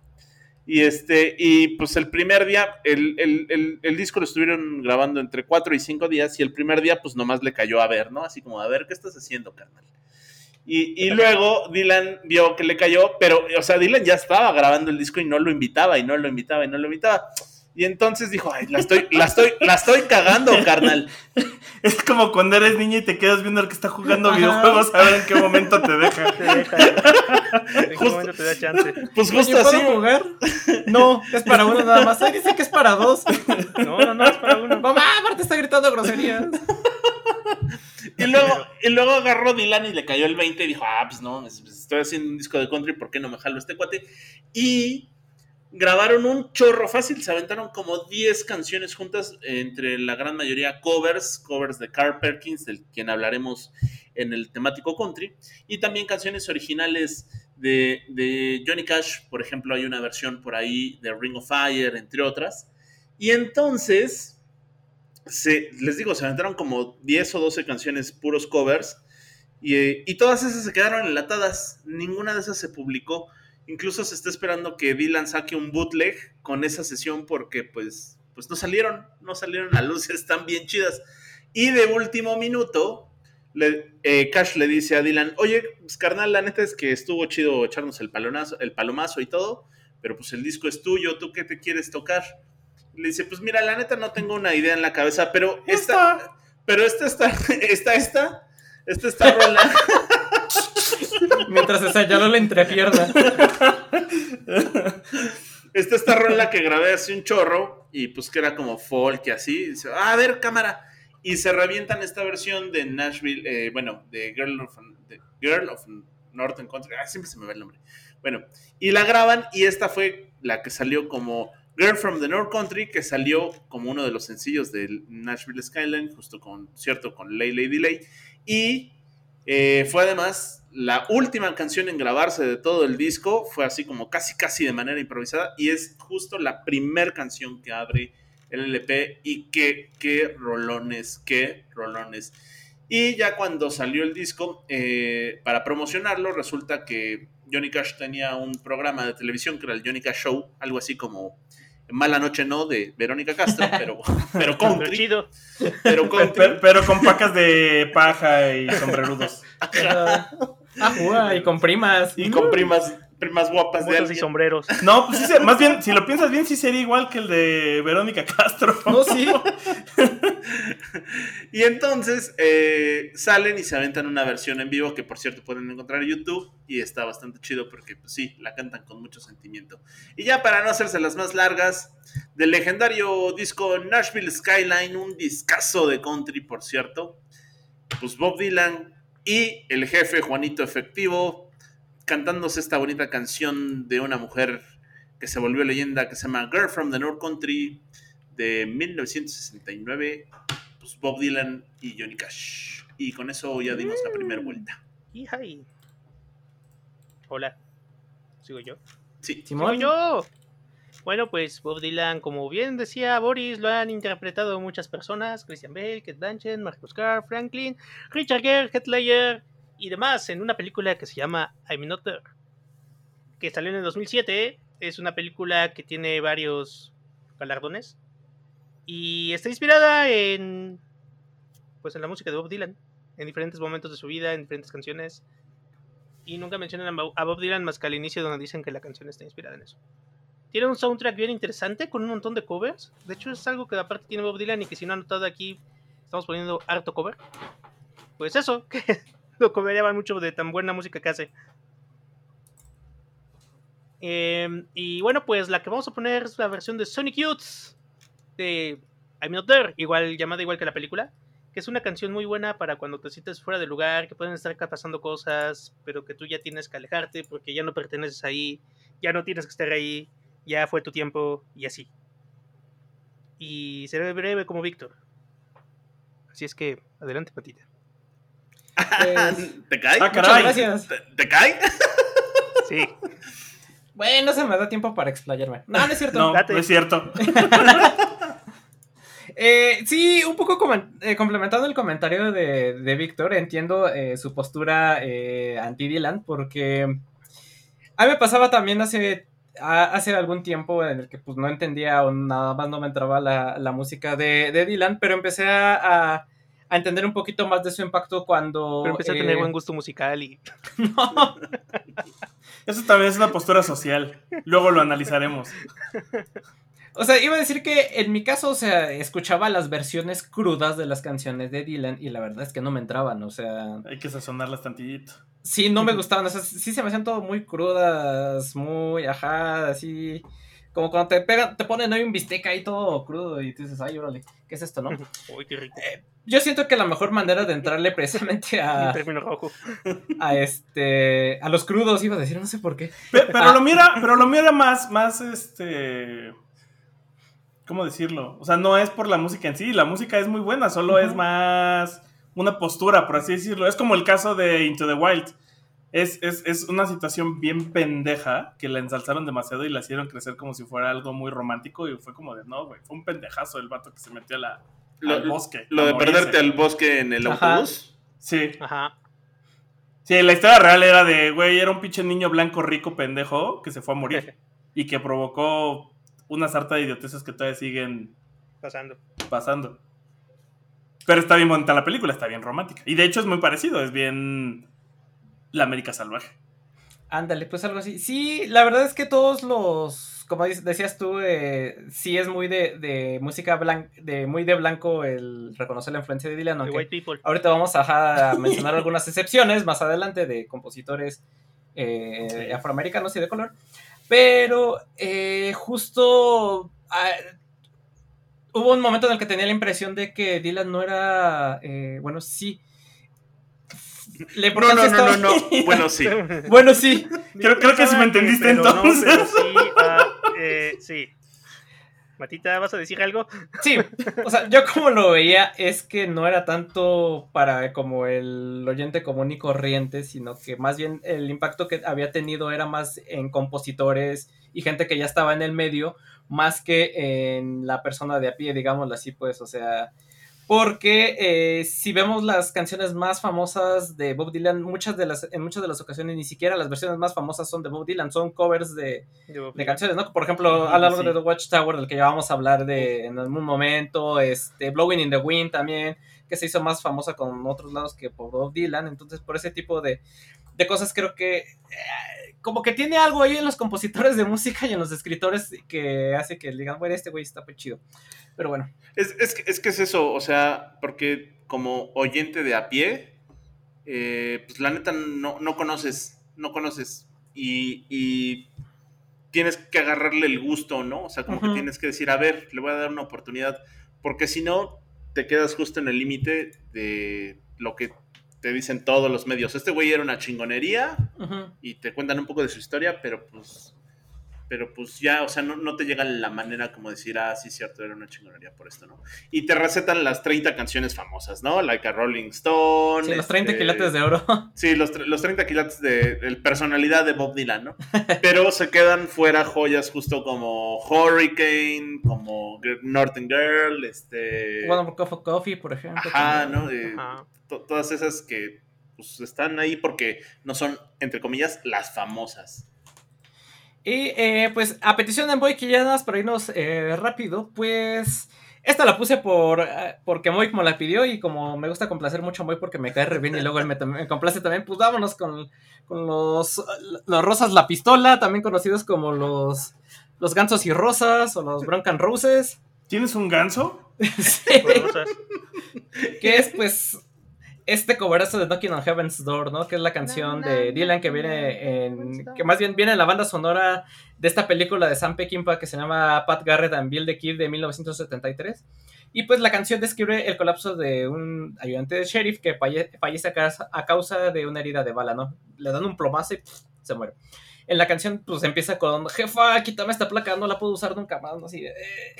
Y este, y pues el primer día, el, el- el- el disco lo estuvieron grabando entre cuatro y cinco días, y el primer día, pues nomás le cayó a ver, ¿no? Así como, a ver, ¿qué estás haciendo, carnal? Y, y luego Dylan vio que le cayó, pero, o sea, Dylan ya estaba grabando el disco y no lo invitaba, y no lo invitaba, y no lo invitaba. Y entonces dijo, ay, la estoy, la estoy, la estoy cagando, carnal. Es como cuando eres niña y te quedas viendo al que está jugando Ajá. videojuegos a ver en qué momento te deja. Te deja. En qué Justo. momento te da chance. Pues justo ¿puedo así. jugar? No, es para uno nada más. Ay, dice que es para dos. No, no, no, es para uno. Mamá, aparte está gritando groserías. Y luego, y luego agarró Dylan y le cayó el 20 y dijo, ah, pues no, estoy haciendo un disco de country, ¿por qué no me jalo este cuate? Y grabaron un chorro fácil, se aventaron como 10 canciones juntas, entre la gran mayoría covers, covers de Carl Perkins, del quien hablaremos en el temático country, y también canciones originales de, de Johnny Cash, por ejemplo, hay una versión por ahí de Ring of Fire, entre otras. Y entonces, se, les digo, se aventaron como 10 o 12 canciones puros covers y, eh, y todas esas se quedaron enlatadas. Ninguna de esas se publicó. Incluso se está esperando que Dylan saque un bootleg con esa sesión porque pues, pues no salieron, no salieron a luz, están bien chidas. Y de último minuto, le- eh, Cash le dice a Dylan, oye, pues carnal, la neta es que estuvo chido echarnos el, palonazo, el palomazo y todo, pero pues el disco es tuyo, ¿tú qué te quieres tocar? Le dice, pues mira, la neta no tengo una idea en la cabeza, pero esta, pero esta, esta, esta, esta, Esta esta rola. Mientras se señaló la entrepierna. Esta esta rola que grabé hace un chorro y pues que era como folk y así. Dice, "Ah, a ver, cámara. Y se revientan esta versión de Nashville, eh, bueno, de Girl of, de Girl of Northern Country. Ah, siempre se me va el nombre. Bueno, y la graban y esta fue la que salió como Girl from the North Country, que salió como uno de los sencillos del Nashville Skyline, justo con, cierto, con Lay Lady Lay. Y eh, fue además la última canción en grabarse de todo el disco, fue así como casi casi de manera improvisada y es justo la primer canción que abre el LP y qué, qué rolones, qué rolones. Y ya cuando salió el disco, eh, para promocionarlo, resulta que Johnny Cash tenía un programa de televisión que era el Johnny Cash Show, algo así como Mala Noche No de Verónica Castro, pero, pero Pero chido. Pero Pe- country. pe- Pero con pacas de paja y sombrerudos. Ah, y con primas. Y con primas, primas guapas de Botas y alguien. sombreros. No, pues sí, se- más bien, si lo piensas bien, sí sería igual que el de Verónica Castro. No, sí. Y entonces eh, salen y se aventan una versión en vivo que por cierto pueden encontrar en YouTube y está bastante chido porque pues sí, la cantan con mucho sentimiento. Y ya para no hacerse las más largas, del legendario disco Nashville Skyline, un discazo de country por cierto, pues Bob Dylan y el jefe Juanito Efectivo cantándose esta bonita canción de una mujer que se volvió leyenda que se llama Girl from the North Country de 1969 pues Bob Dylan y Johnny Cash. Y con eso ya dimos la primera vuelta. Hija y- Hola. ¿Sigo yo? Sí. ¡Sigo Simón. yo! Bueno, pues Bob Dylan, como bien decía Boris, lo han interpretado muchas personas: Christian Bale, Kate Blanchett, Marcus Carr, Franklin, Richard Gere, Heath Ledger y demás en una película que se llama I'm Not There, que salió en el 2007. Es una película que tiene varios galardones y está inspirada en pues en la música de Bob Dylan, en diferentes momentos de su vida, en diferentes canciones. Y nunca mencionan a Bob Dylan más que al inicio donde dicen que la canción está inspirada en eso. Tiene un soundtrack bien interesante con un montón de covers. De hecho es algo que aparte tiene Bob Dylan y que si no han notado aquí estamos poniendo harto cover. Pues eso, que lo covereaban mucho de tan buena música que hace. Em, y bueno, pues la que vamos a poner es la versión de Sonic Youth de I'm Not There, igual, llamada igual que la película, que es una canción muy buena para cuando te sientes fuera de lugar, que pueden estar pasando cosas, pero que tú ya tienes que alejarte porque ya no perteneces ahí, ya no tienes que estar ahí, ya fue tu tiempo y así. Y seré breve como Víctor. Así es que, adelante, Patita. Pues, ¿Te cae? Ah, muchas caray. gracias. ¿Te, te cae? Sí, Bueno, se me da tiempo para explayarme. No, no es cierto. No, Date. no es cierto. Eh, sí, un poco eh, complementando el comentario de, de Víctor, entiendo eh, su postura eh, anti-Dylan, porque a mí me pasaba también hace, hace algún tiempo en el que pues no entendía o nada más no me entraba la, la música de, de Dylan, pero empecé a, a- a entender un poquito más de su impacto cuando... pero empecé a eh, tener buen gusto musical y no, Eso también es una postura social. Luego lo analizaremos. O sea, iba a decir que en mi caso, o sea, escuchaba las versiones crudas de las canciones de Dylan y la verdad es que no me entraban, o sea, Hay que sazonarlas tantillito. sí, no me gustaban, o sea, sí se me hacían todo muy crudas, muy, ajá, así, como cuando te pegan, te ponen ahí un bistec ahí todo crudo y tú dices, ay, órale, ¿qué es esto, no? Uy, qué rico. Yo siento que la mejor manera de entrarle precisamente En a, término rojo. a este, a los crudos, iba a decir, no sé por qué. Pe- Pero, Ah. lo mira, pero lo mira más, más este. ¿Cómo decirlo? O sea, no es por la música en sí, la música es muy buena, solo es más una postura, por así decirlo. Es como el caso de Into the Wild. Es, es, es una situación bien pendeja que la ensalzaron demasiado y la hicieron crecer como si fuera algo muy romántico y fue como de, no, güey, fue un pendejazo el vato que se metió a la, Lo, al bosque. lo de morirse. perderte al bosque en el Ajá. autobús. Sí. Ajá. Sí, la historia real era de, güey, era un pinche niño blanco rico pendejo que se fue a morir y que provocó una sarta de idioteces que todavía siguen Pasando. pasando. Pero está bien bonita la película, está bien romántica. Y de hecho es muy parecido, es bien la América salvaje. Ándale, pues algo así. Sí, la verdad es que todos los, como decías tú, eh, sí es muy de, de música blanca, de muy de blanco el reconocer la influencia de Dylan, aunque White People. ahorita vamos a, a mencionar algunas excepciones más adelante de compositores eh, afroamericanos y de color. Pero eh, justo ah, hubo un momento en el que tenía la impresión de que Dylan no era, eh, bueno, sí. La No, no, no, no, no. Bueno, sí. Bueno, sí. Creo, creo que si me entendiste Pero no, entonces. pero sí, ah, eh, sí. Matita, ¿vas a decir algo? Sí, o sea, yo como lo veía es que no era tanto para como el oyente común y corriente, sino que más bien el impacto que había tenido era más en compositores y gente que ya estaba en el medio, más que en la persona de a pie, digámoslo así, pues, o sea, porque eh, si vemos las canciones más famosas de Bob Dylan, muchas de las, en muchas de las ocasiones ni siquiera las versiones más famosas son de Bob Dylan, son covers de, de canciones, ¿no? Por ejemplo, Ujú, a lo largo sí. de The Watchtower, del que ya vamos a hablar de en algún momento, este, Blowing in the Wind también, que se hizo más famosa con otros lados que por Bob Dylan, entonces por ese tipo de, de cosas creo que eh, como que tiene algo ahí en los compositores de música y en los escritores que hace que digan, bueno, este güey está muy chido, pero bueno. Es, es, que- es que es eso, o sea, porque como oyente de a pie, eh, pues la neta no, no conoces, no conoces y, y tienes que agarrarle el gusto, ¿no? O sea, como que tienes que decir, a ver, le voy a dar una oportunidad, porque si no, te quedas justo en el límite de lo que te dicen todos los medios. Este güey era una chingonería y te cuentan un poco de su historia, pero pues pero pues ya, o sea, no, no te llega la manera como decir, ah, sí, cierto, era una chingonería por esto, ¿no? Y te recetan las 30 canciones famosas, ¿no? Like a Rolling Stone. Sí, los 30 este, quilates de oro. Sí, los, los 30 quilates de, de personalidad de Bob Dylan, ¿no? Pero se quedan fuera joyas justo como Hurricane, como Northern Girl, este... One Cup of Coffee, por ejemplo. Ajá, también. ¿no? Eh, Ajá. todas esas que pues, están ahí porque no son, entre comillas, las famosas. Y eh, pues a petición de Moy, que ya nada más para irnos eh, rápido, pues esta la puse por eh, porque Moy como la pidió y como me gusta complacer mucho a Moy porque me cae re bien y luego él me, me complace también, pues vámonos con, con los, los Rosas La Pistola, también conocidos como los, los Gansos y Rosas o los Broncan Roses, ¿Tienes un ganso? Sí, que es pues este coverazo de Knocking on Heaven's Door, ¿no? Que es la canción de Dylan que viene en. que más bien viene en la banda sonora de esta película de Sam Peckinpah que se llama Pat Garrett and Bill the Kid de 1973. Y pues la canción describe el colapso de un ayudante de sheriff que falle- fallece a causa, a causa de una herida de bala, ¿no? Le dan un plomazo y pff, se muere. En la canción, pues empieza con: Jefa, quítame esta placa, no la puedo usar nunca más, ¿no? Así de. eh.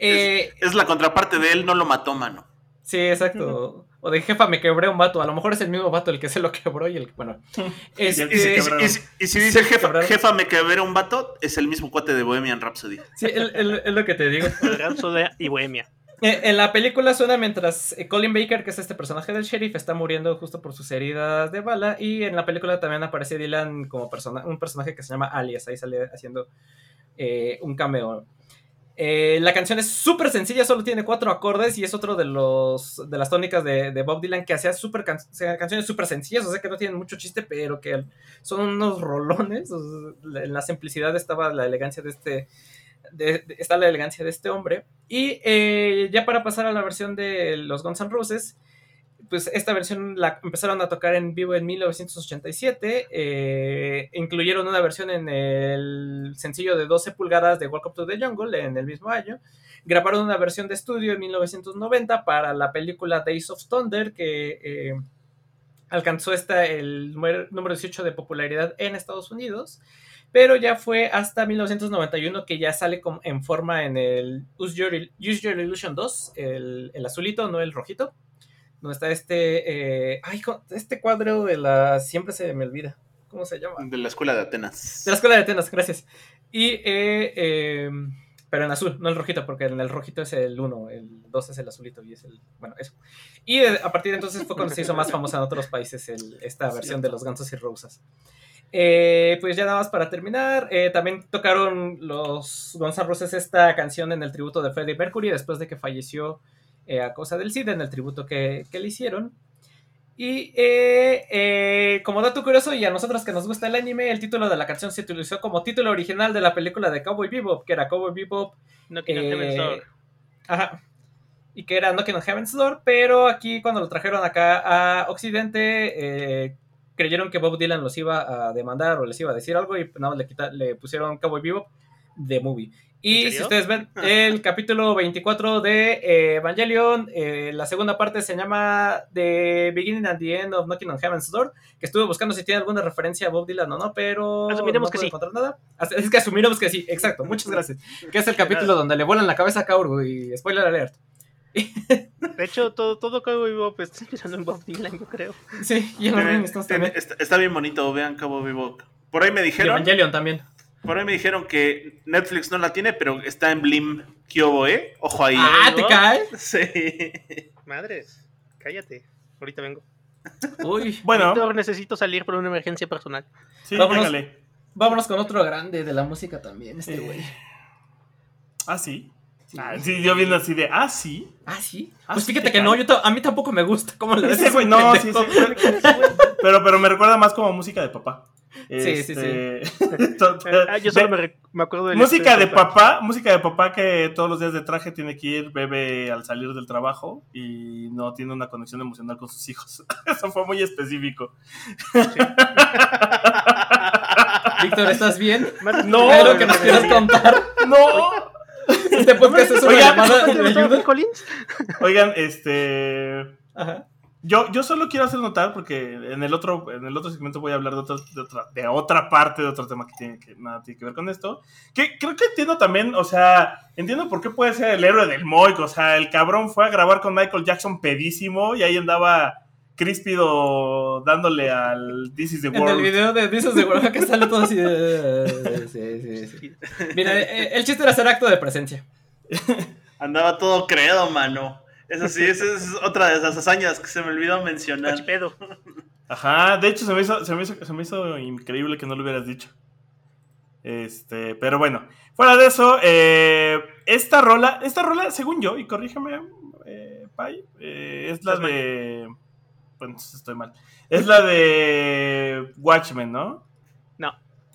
Eh, Es la contraparte de él, no lo mató, mano. Sí, exacto. O de jefa, me quebré un vato. A lo mejor es el mismo vato el que se lo quebró y el que, bueno. Y el que se Y, si- dice jefa, quebraron. jefa me quebré un vato, es el mismo cuate de Bohemian Rhapsody. sí, es lo que te digo. Rhapsody y Bohemia. Eh, En la película suena mientras eh, Colin Baker, que es este personaje del sheriff, está muriendo justo por sus heridas de bala. Y en la película también aparece Dylan como persona, un personaje que se llama Alias. Ahí sale haciendo eh, un cameo. Eh, la canción es súper sencilla, solo tiene cuatro acordes y es otro de los de las tónicas de, Bob Dylan que hacía super can- canciones súper sencillas, o sea que no tienen mucho chiste, pero que son unos rolones. en la simplicidad estaba la elegancia de este. está la elegancia de este hombre. Y eh, ya para pasar a la versión de los Guns N' Roses, pues esta versión la empezaron a tocar en vivo en 1987. eh, incluyeron una versión en el sencillo de 12 pulgadas de Welcome to the Jungle en el mismo año. Grabaron una versión de estudio en 1990 para la película Days of Thunder que eh, alcanzó esta, el número número 18 de popularidad en Estados Unidos. Pero ya fue hasta 1991 que ya sale en forma en el Use Your, Il- Use Your Illusion 2, el, el azulito, no el rojito. Donde está este. eh, ay, este cuadro de la. Siempre se me olvida. ¿Cómo se llama? De la escuela de Atenas. De la escuela de Atenas, gracias. Y. eh, eh, pero en azul, no el rojito, porque en el rojito es el 1, el 2 es el azulito y es el. Bueno, eso. Y eh, a partir de entonces fue cuando se hizo más famosa en otros países el- esta versión de los Gansos y Rosas. Eh, pues ya nada más para terminar, eh, también tocaron los Guns N' Roses esta canción en el tributo de Freddie Mercury después de que falleció eh, a causa del SIDA en el tributo que, que le hicieron. Y eh, eh, como dato curioso, y a nosotros que nos gusta el anime, el título de la canción se utilizó como título original de la película de Cowboy Bebop, que era Cowboy Bebop. No quiero eh, Heaven's Door. Ajá. Y que era Knocking on Heaven's Door, pero aquí cuando lo trajeron acá a Occidente, eh, creyeron que Bob Dylan los iba a demandar o les iba a decir algo y nada más le, quita- le pusieron Cowboy Bebop de movie. Y ¿En si ustedes ven el capítulo 24 de eh, Evangelion, eh, la segunda parte se llama The Beginning and the End of Knocking on Heaven's Door, que estuve buscando si tiene alguna referencia a Bob Dylan o no, pero Asumiremos no que sí. encontrar nada. As- Es que asumiremos que sí, exacto, muchas gracias. Que es el capítulo donde le vuelan la cabeza a Kaoru y spoiler alert. De hecho, todo, todo Cowboy Bebop está inspirado en Bob Dylan, yo creo. Sí, y en también. está, está bien bonito, vean Cabo Vivo. Por ahí me Y dijeron, Evangelion también. Por ahí me dijeron que Netflix no la tiene, pero está en Blim Kyobo, ¿eh? Ojo ahí. Ah, ¿te ¿no? cae? Sí. Madres, cállate. Ahorita vengo. Uy, Bueno, Víctor, necesito salir por una emergencia personal. sí, vámonos. vámonos con otro grande de la música también, este Eh, güey. Ah, sí. Ah, sí, yo viendo así de, ah, sí. Ah, sí. Ah, Pues fíjate ¿qué que no, yo a mí tampoco me gusta. ¿Cómo le Ese ves? güey, no, sí, sí. Pero, pero me recuerda más como música de papá. Sí, sí, sí. Ah, yo solo me, acuerdo del Música de este- papá, música de papá que todos los días de traje tiene que ir, bebe al salir del trabajo y no tiene una conexión emocional con sus hijos. Eso fue muy específico. Víctor, ¿estás bien? No, ¿Hay algo que nos quieras contar? No. Este podcast es una Oigan, llamada ¿Te de Collins? Oigan, este Ajá. Yo, yo solo quiero hacer notar porque en el otro en el otro segmento voy a hablar de, otro- de otra de otra parte de otro tema que tiene que nada tiene que ver con esto. Que creo que entiendo también, o sea, entiendo por qué puede ser el héroe del Moik, o sea, el cabrón fue a grabar con Michael Jackson pedísimo y ahí andaba Críspido dándole al This is the En el World. video de Dices de World que sale todo así de... Sí, sí, sí. Mira, eh, el chiste era hacer acto de presencia. Andaba todo credo, mano. Eso sí, esa es otra de esas hazañas que se me olvidó mencionar. Pachipedo. Ajá, de hecho se me, hizo, se, me hizo, se me hizo increíble que no lo hubieras dicho. Este, pero bueno, fuera de eso, eh, esta rola, esta rola, según yo, y corrígeme, eh, Pai, eh, es la de. Bueno, entonces estoy mal. Es la de Watchmen, ¿no?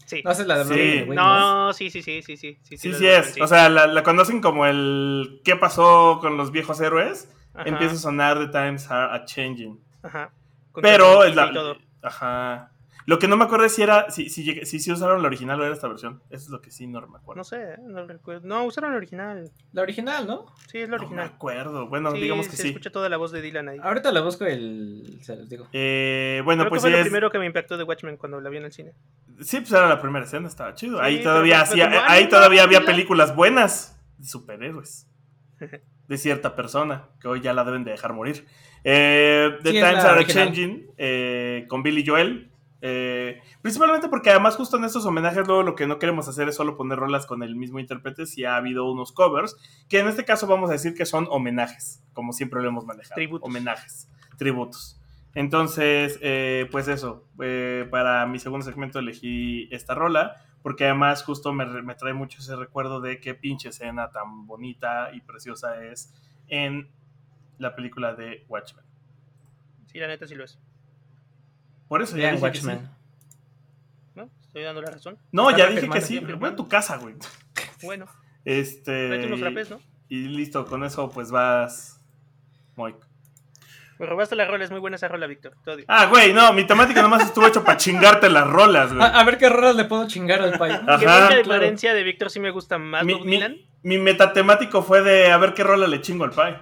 No, sí. No haces la de Sí. No, sí, sí, sí, sí, sí. Sí, Sí, es. O sea, la, la conocen como el ¿Qué pasó con los viejos héroes? Ajá, Empieza a sonar The Times Are a Changing. Ajá. Con Pero es la. Ajá. Lo que no me acuerdo es si era. Si, si, usaron la original o era esta versión. Eso es lo que sí no me acuerdo. No sé, no recuerdo. No, usaron el original. La original, ¿no? Sí, es la No me original. acuerdo. Bueno, sí, digamos que se sí. escucha toda la voz de Dylan ahí. Ahorita la busco y se los digo. Eh, bueno, Creo pues que fue sí, lo es- primero que me impactó de Watchmen cuando la vi en el cine. sí, pues era la primera escena, estaba chido. Sí, ahí todavía fue hacía, como, ahí "Ay, no, todavía había Dylan". películas buenas de superhéroes. De cierta persona, que hoy ya la deben de dejar morir. Eh, The Sí, es Times la Are original. Changing, eh, con Billy Joel. Eh, principalmente porque además justo en estos homenajes luego lo que no queremos hacer es solo poner rolas con el mismo intérprete si ha habido unos covers, que en este caso vamos a decir que son homenajes, como siempre lo hemos manejado. Tributos. Homenajes, tributos. Entonces, eh, pues eso, eh, para mi segundo segmento elegí esta rola, porque además justo me, me trae mucho ese recuerdo de qué pinche escena tan bonita y preciosa es en la película de Watchmen. Sí, la neta sí lo es. Por eso ya dije que sí. Watchmen. ¿No? Estoy dando la razón. No, ya dije que sí, voy a tu casa, güey. Bueno, Este. unos rapes, ¿no? Y listo, con eso pues vas. Moik. Me robaste la rola, es muy buena esa rola, Víctor. Ah, güey, no, mi temática nomás estuvo hecho para chingarte las rolas, güey. A, a ver qué rolas le puedo chingar al país. Que claro. diferencia de Víctor sí me gusta más Mi, mi- metatemático fue de a ver qué rola le chingo al pai.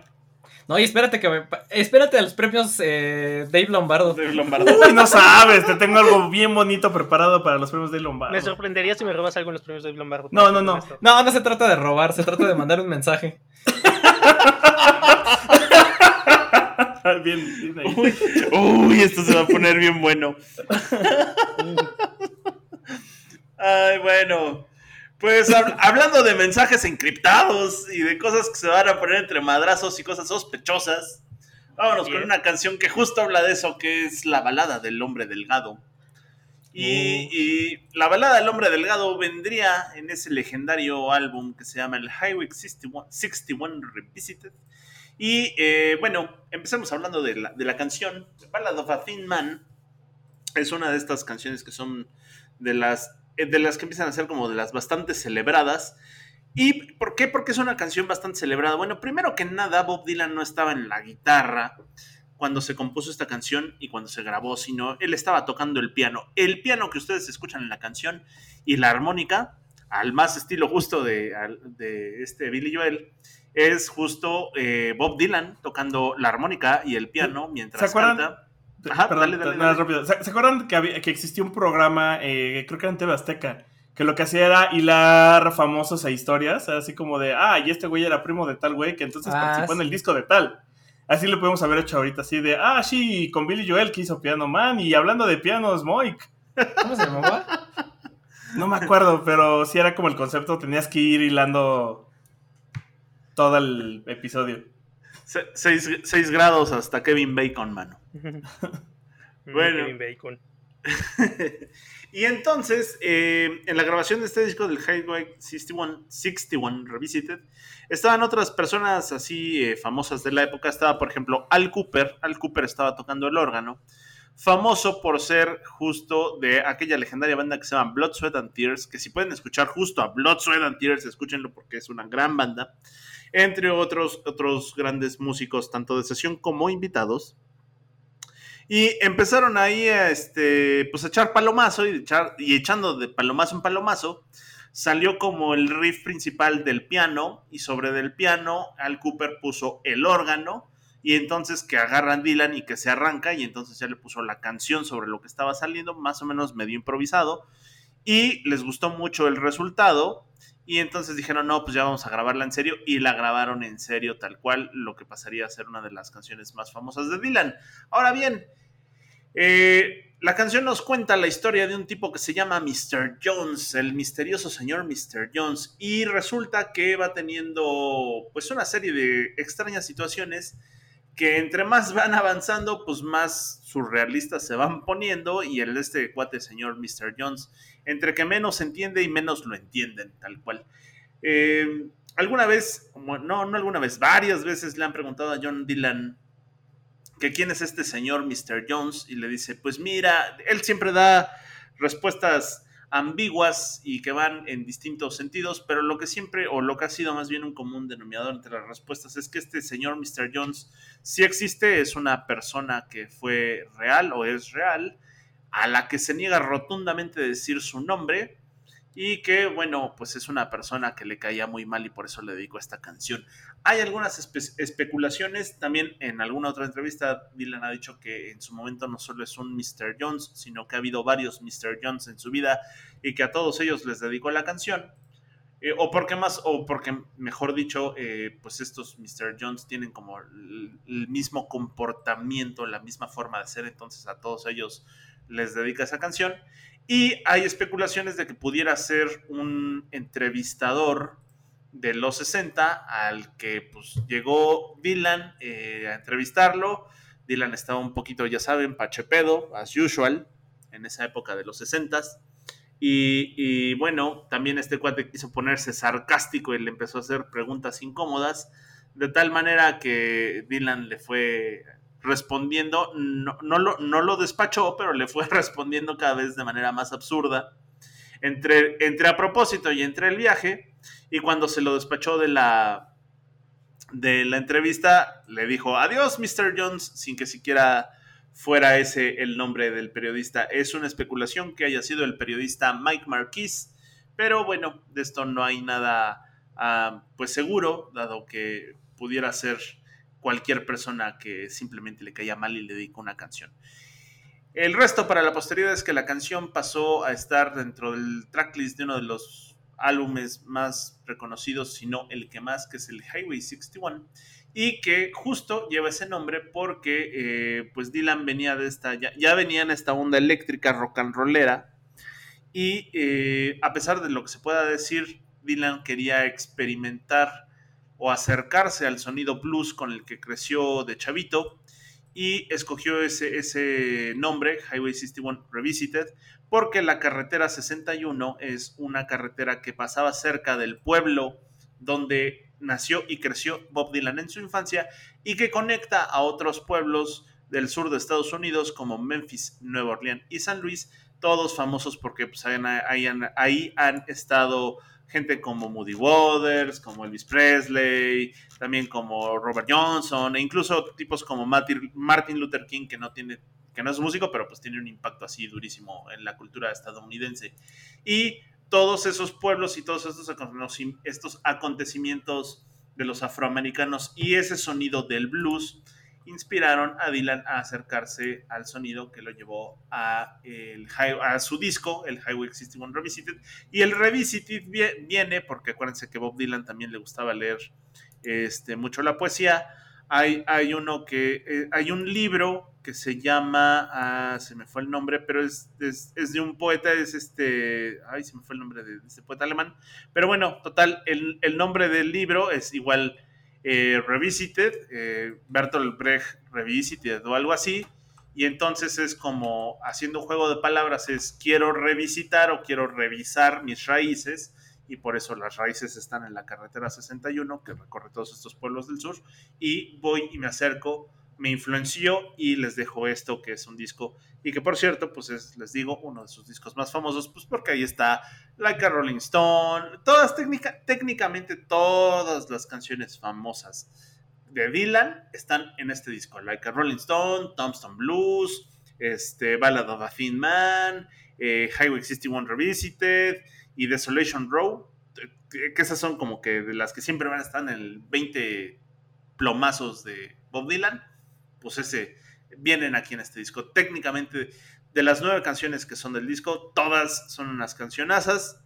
No, y espérate que me- espérate a los premios eh, Dave Lombardo. De Lombardo. Uy, no sabes, te tengo algo bien bonito preparado para los premios de Lombardo. Me sorprendería si me robas algo en los premios de Lombardo. No, no, no. Esto. No, no se trata de robar, se trata de mandar un mensaje. bien, bien ahí. Uy, uy, esto se va a poner bien bueno. Ay, bueno. Pues hab- hablando de mensajes encriptados y de cosas que se van a poner entre madrazos y cosas sospechosas, vámonos con una canción que justo habla de eso, que es la balada del hombre delgado. Y, y la balada del hombre delgado vendría en ese legendario álbum que se llama el Highway 61, 61 Revisited Y eh, bueno, empezamos hablando de la, de la canción. Ballad of a Thin Man es una de estas canciones que son de las, de las que empiezan a ser como de las bastante celebradas. ¿Y por qué? Porque es una canción bastante celebrada. Bueno, primero que nada, Bob Dylan no estaba en la guitarra cuando se compuso esta canción y cuando se grabó, sino él estaba tocando el piano. El piano que ustedes escuchan en la canción y la armónica, al más estilo justo de, de este Billy Joel, es justo eh, Bob Dylan tocando la armónica y el piano mientras ¿Se acuerdan? canta. Ajá, Perdón, dale, dale, nada, rápido. ¿Se, ¿Se, acuerdan que, había, que existía un programa, eh, creo que era en TV Azteca, que lo que hacía era hilar famosos a historias, así como de, ah, y este güey era primo de tal güey, que entonces ah, participó sí. en el disco de tal. Así lo podemos haber hecho ahorita, así de, ah, sí, con Billy Joel que hizo Piano Man, y hablando de pianos, Moik. ¿Cómo se llamaba? No me acuerdo, pero sí era como el concepto, tenías que ir hilando todo el episodio. Se, seis, seis, grados hasta Kevin Bacon, mano. bueno. Kevin Bacon. y entonces, eh, en la grabación de este disco del Highway 61, 61 Revisited, estaban otras personas así eh, famosas de la época. Estaba, por ejemplo, Al Cooper. Al Cooper estaba tocando el órgano. Famoso por ser justo de aquella legendaria banda que se llama Blood, Sweat and Tears. Que si pueden escuchar justo a Blood, Sweat and Tears, escúchenlo porque es una gran banda. Entre otros, otros grandes músicos, tanto de sesión como invitados. Y empezaron ahí a, este, pues echar palomazo y, echar, y echando de palomazo en palomazo. Salió como el riff principal del piano y sobre del piano Al Cooper puso el órgano y entonces que agarran Dylan y que se arranca y entonces ya le puso la canción sobre lo que estaba saliendo, más o menos medio improvisado y les gustó mucho el resultado y entonces dijeron, no, pues ya vamos a grabarla en serio y la grabaron en serio tal cual, lo que pasaría a ser una de las canciones más famosas de Dylan. Ahora bien, eh, la canción nos cuenta la historia de un tipo que se llama Mr. Jones, el misterioso señor Mr. Jones, y resulta que va teniendo pues una serie de extrañas situaciones que entre más van avanzando, pues más surrealistas se van poniendo y el este cuate señor Mr. Jones, entre que menos entiende y menos lo entienden, tal cual. Eh, alguna vez, no, no alguna vez, varias veces le han preguntado a John Dylan que quién es este señor Mr. Jones y le dice, pues mira, él siempre da respuestas ambiguas y que van en distintos sentidos, pero lo que siempre, o lo que ha sido más bien un común denominador entre las respuestas es que este señor Mr. Jones sí existe, es una persona que fue real o es real, a la que se niega rotundamente decir su nombre, y que, bueno, pues es una persona que le caía muy mal y por eso le dedico esta canción. Hay algunas espe especulaciones, también en alguna otra entrevista Dylan ha dicho que en su momento no solo es un Mr. Jones, sino que ha habido varios Mr. Jones en su vida y que a todos ellos les dedicó la canción. Eh, o porque más, o porque mejor dicho, eh, pues estos Mr. Jones tienen como el, el mismo comportamiento, la misma forma de ser, entonces a todos ellos les dedica esa canción. Y hay especulaciones de que pudiera ser un entrevistador de los 60 al que pues llegó Dylan eh, a entrevistarlo. Dylan estaba un poquito, ya saben, pachepedo, as usual, en esa época de los 60 y, y, bueno, también este cuate quiso ponerse sarcástico y le empezó a hacer preguntas incómodas, de tal manera que Dylan le fue respondiendo, no, no, lo, no lo despachó, pero le fue respondiendo cada vez de manera más absurda, entre, entre a propósito y entre el viaje, y cuando se lo despachó de la, de la entrevista, le dijo, adiós, Mr. Jones, sin que siquiera fuera ese el nombre del periodista. Es una especulación que haya sido el periodista Mike Marquis, pero bueno, de esto no hay nada uh, pues seguro, dado que pudiera ser cualquier persona que simplemente le caía mal y le dedicó una canción. El resto para la posteridad es que la canción pasó a estar dentro del tracklist de uno de los álbumes más reconocidos, si no el que más, que es el Highway 61, y que justo lleva ese nombre porque eh, pues Dylan venía de esta, ya, ya, venía en esta onda eléctrica rock and rollera, y eh, a pesar de lo que se pueda decir, Dylan quería experimentar o acercarse al sonido blues con el que creció de chavito y escogió ese, ese nombre, Highway 61 Revisited, porque la carretera 61 es una carretera que pasaba cerca del pueblo donde nació y creció Bob Dylan en su infancia y que conecta a otros pueblos del sur de Estados Unidos como Memphis, Nueva Orleans y San Luis, todos famosos porque pues, ahí, han, ahí han estado gente como Moody Waters, como Elvis Presley, también como Robert Johnson, e incluso tipos como Martin Luther King, que no tiene que no es músico, pero pues tiene un impacto así durísimo en la cultura estadounidense. Y todos esos pueblos y todos estos, estos acontecimientos de los afroamericanos y ese sonido del blues inspiraron a Dylan a acercarse al sonido que lo llevó a, el, a su disco, el Highway 61 Revisited. Y el Revisited viene, porque acuérdense que Bob Dylan también le gustaba leer este, mucho la poesía. Hay, hay uno que, eh, hay un libro que se llama, ah, se me fue el nombre, pero es, es, de un poeta, es este, ay, se me fue el nombre de, este poeta alemán. Pero bueno, total, el, el nombre del libro es igual eh, Revisited, eh, Bertolt Brecht Revisited o algo así. Y entonces es como haciendo un juego de palabras, es quiero revisitar o quiero revisar mis raíces. Y por eso las raíces están en la carretera 61 que recorre todos estos pueblos del sur. Y voy y me acerco me influenció y les dejo esto que es un disco y que por cierto pues es, les digo uno de sus discos más famosos pues porque ahí está Like a Rolling Stone todas técnicamente todas las canciones famosas de Dylan están en este disco Like a Rolling Stone Tombstone Blues este Ballad of a Thin Man eh, Highway 61 Revisited y Desolation Row que, esas son como que de las que siempre van a estar en el 20 plomazos de Bob Dylan pues ese, vienen aquí en este disco. Técnicamente, de las nueve canciones que son del disco, todas son unas cancionazas.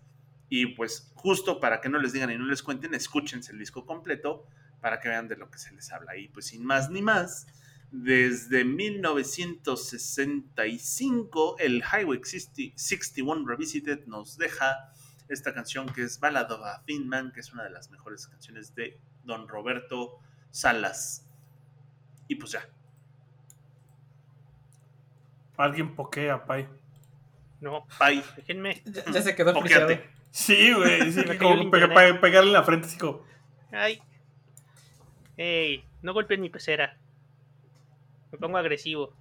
Y pues justo para que no les digan y no les cuenten, escúchense el disco completo para que vean de lo que se les habla. Y pues sin más ni más, desde 1965 el Highway 61 Revisited nos deja esta canción que es Ballad of a Thin Man, que es una de las mejores canciones de Don Roberto Salas. Y pues ya, Alguien pokea, Pai. No, Pai. Déjenme. Ya, se quedó. Sí, güey. Sí, como pegarle en la frente, así como. Ay. Ey, no golpeen mi pecera. Me pongo agresivo.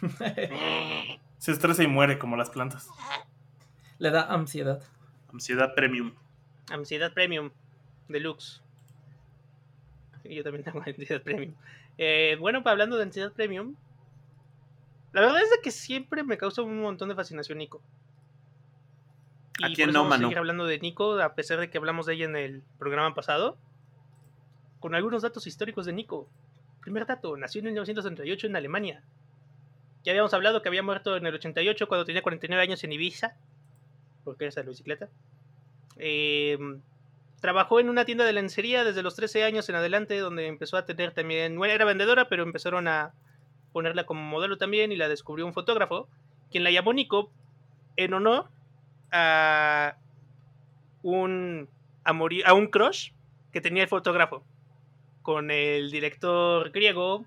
se estresa y muere como las plantas. Le da ansiedad. Ansiedad premium. Ansiedad premium. Deluxe. Yo también tengo ansiedad premium. Eh, bueno, hablando de ansiedad premium, la verdad es de que siempre me causa un montón de fascinación Nico. Y ¿A quién no, mano? seguir hablando de Nico, a pesar de que hablamos de ella en el programa pasado, con algunos datos históricos de Nico. Primer dato, nació en 1938 en Alemania. Ya habíamos hablado que había muerto en el 88 cuando tenía 49 años en Ibiza, porque era la bicicleta. Em, trabajó en una tienda de lencería desde los 13 años en adelante, donde empezó a tener también, bueno, era vendedora, pero empezaron a ponerla como modelo también y la descubrió un fotógrafo, quien la llamó Nico en honor a un, a, un crush que tenía el fotógrafo con el director griego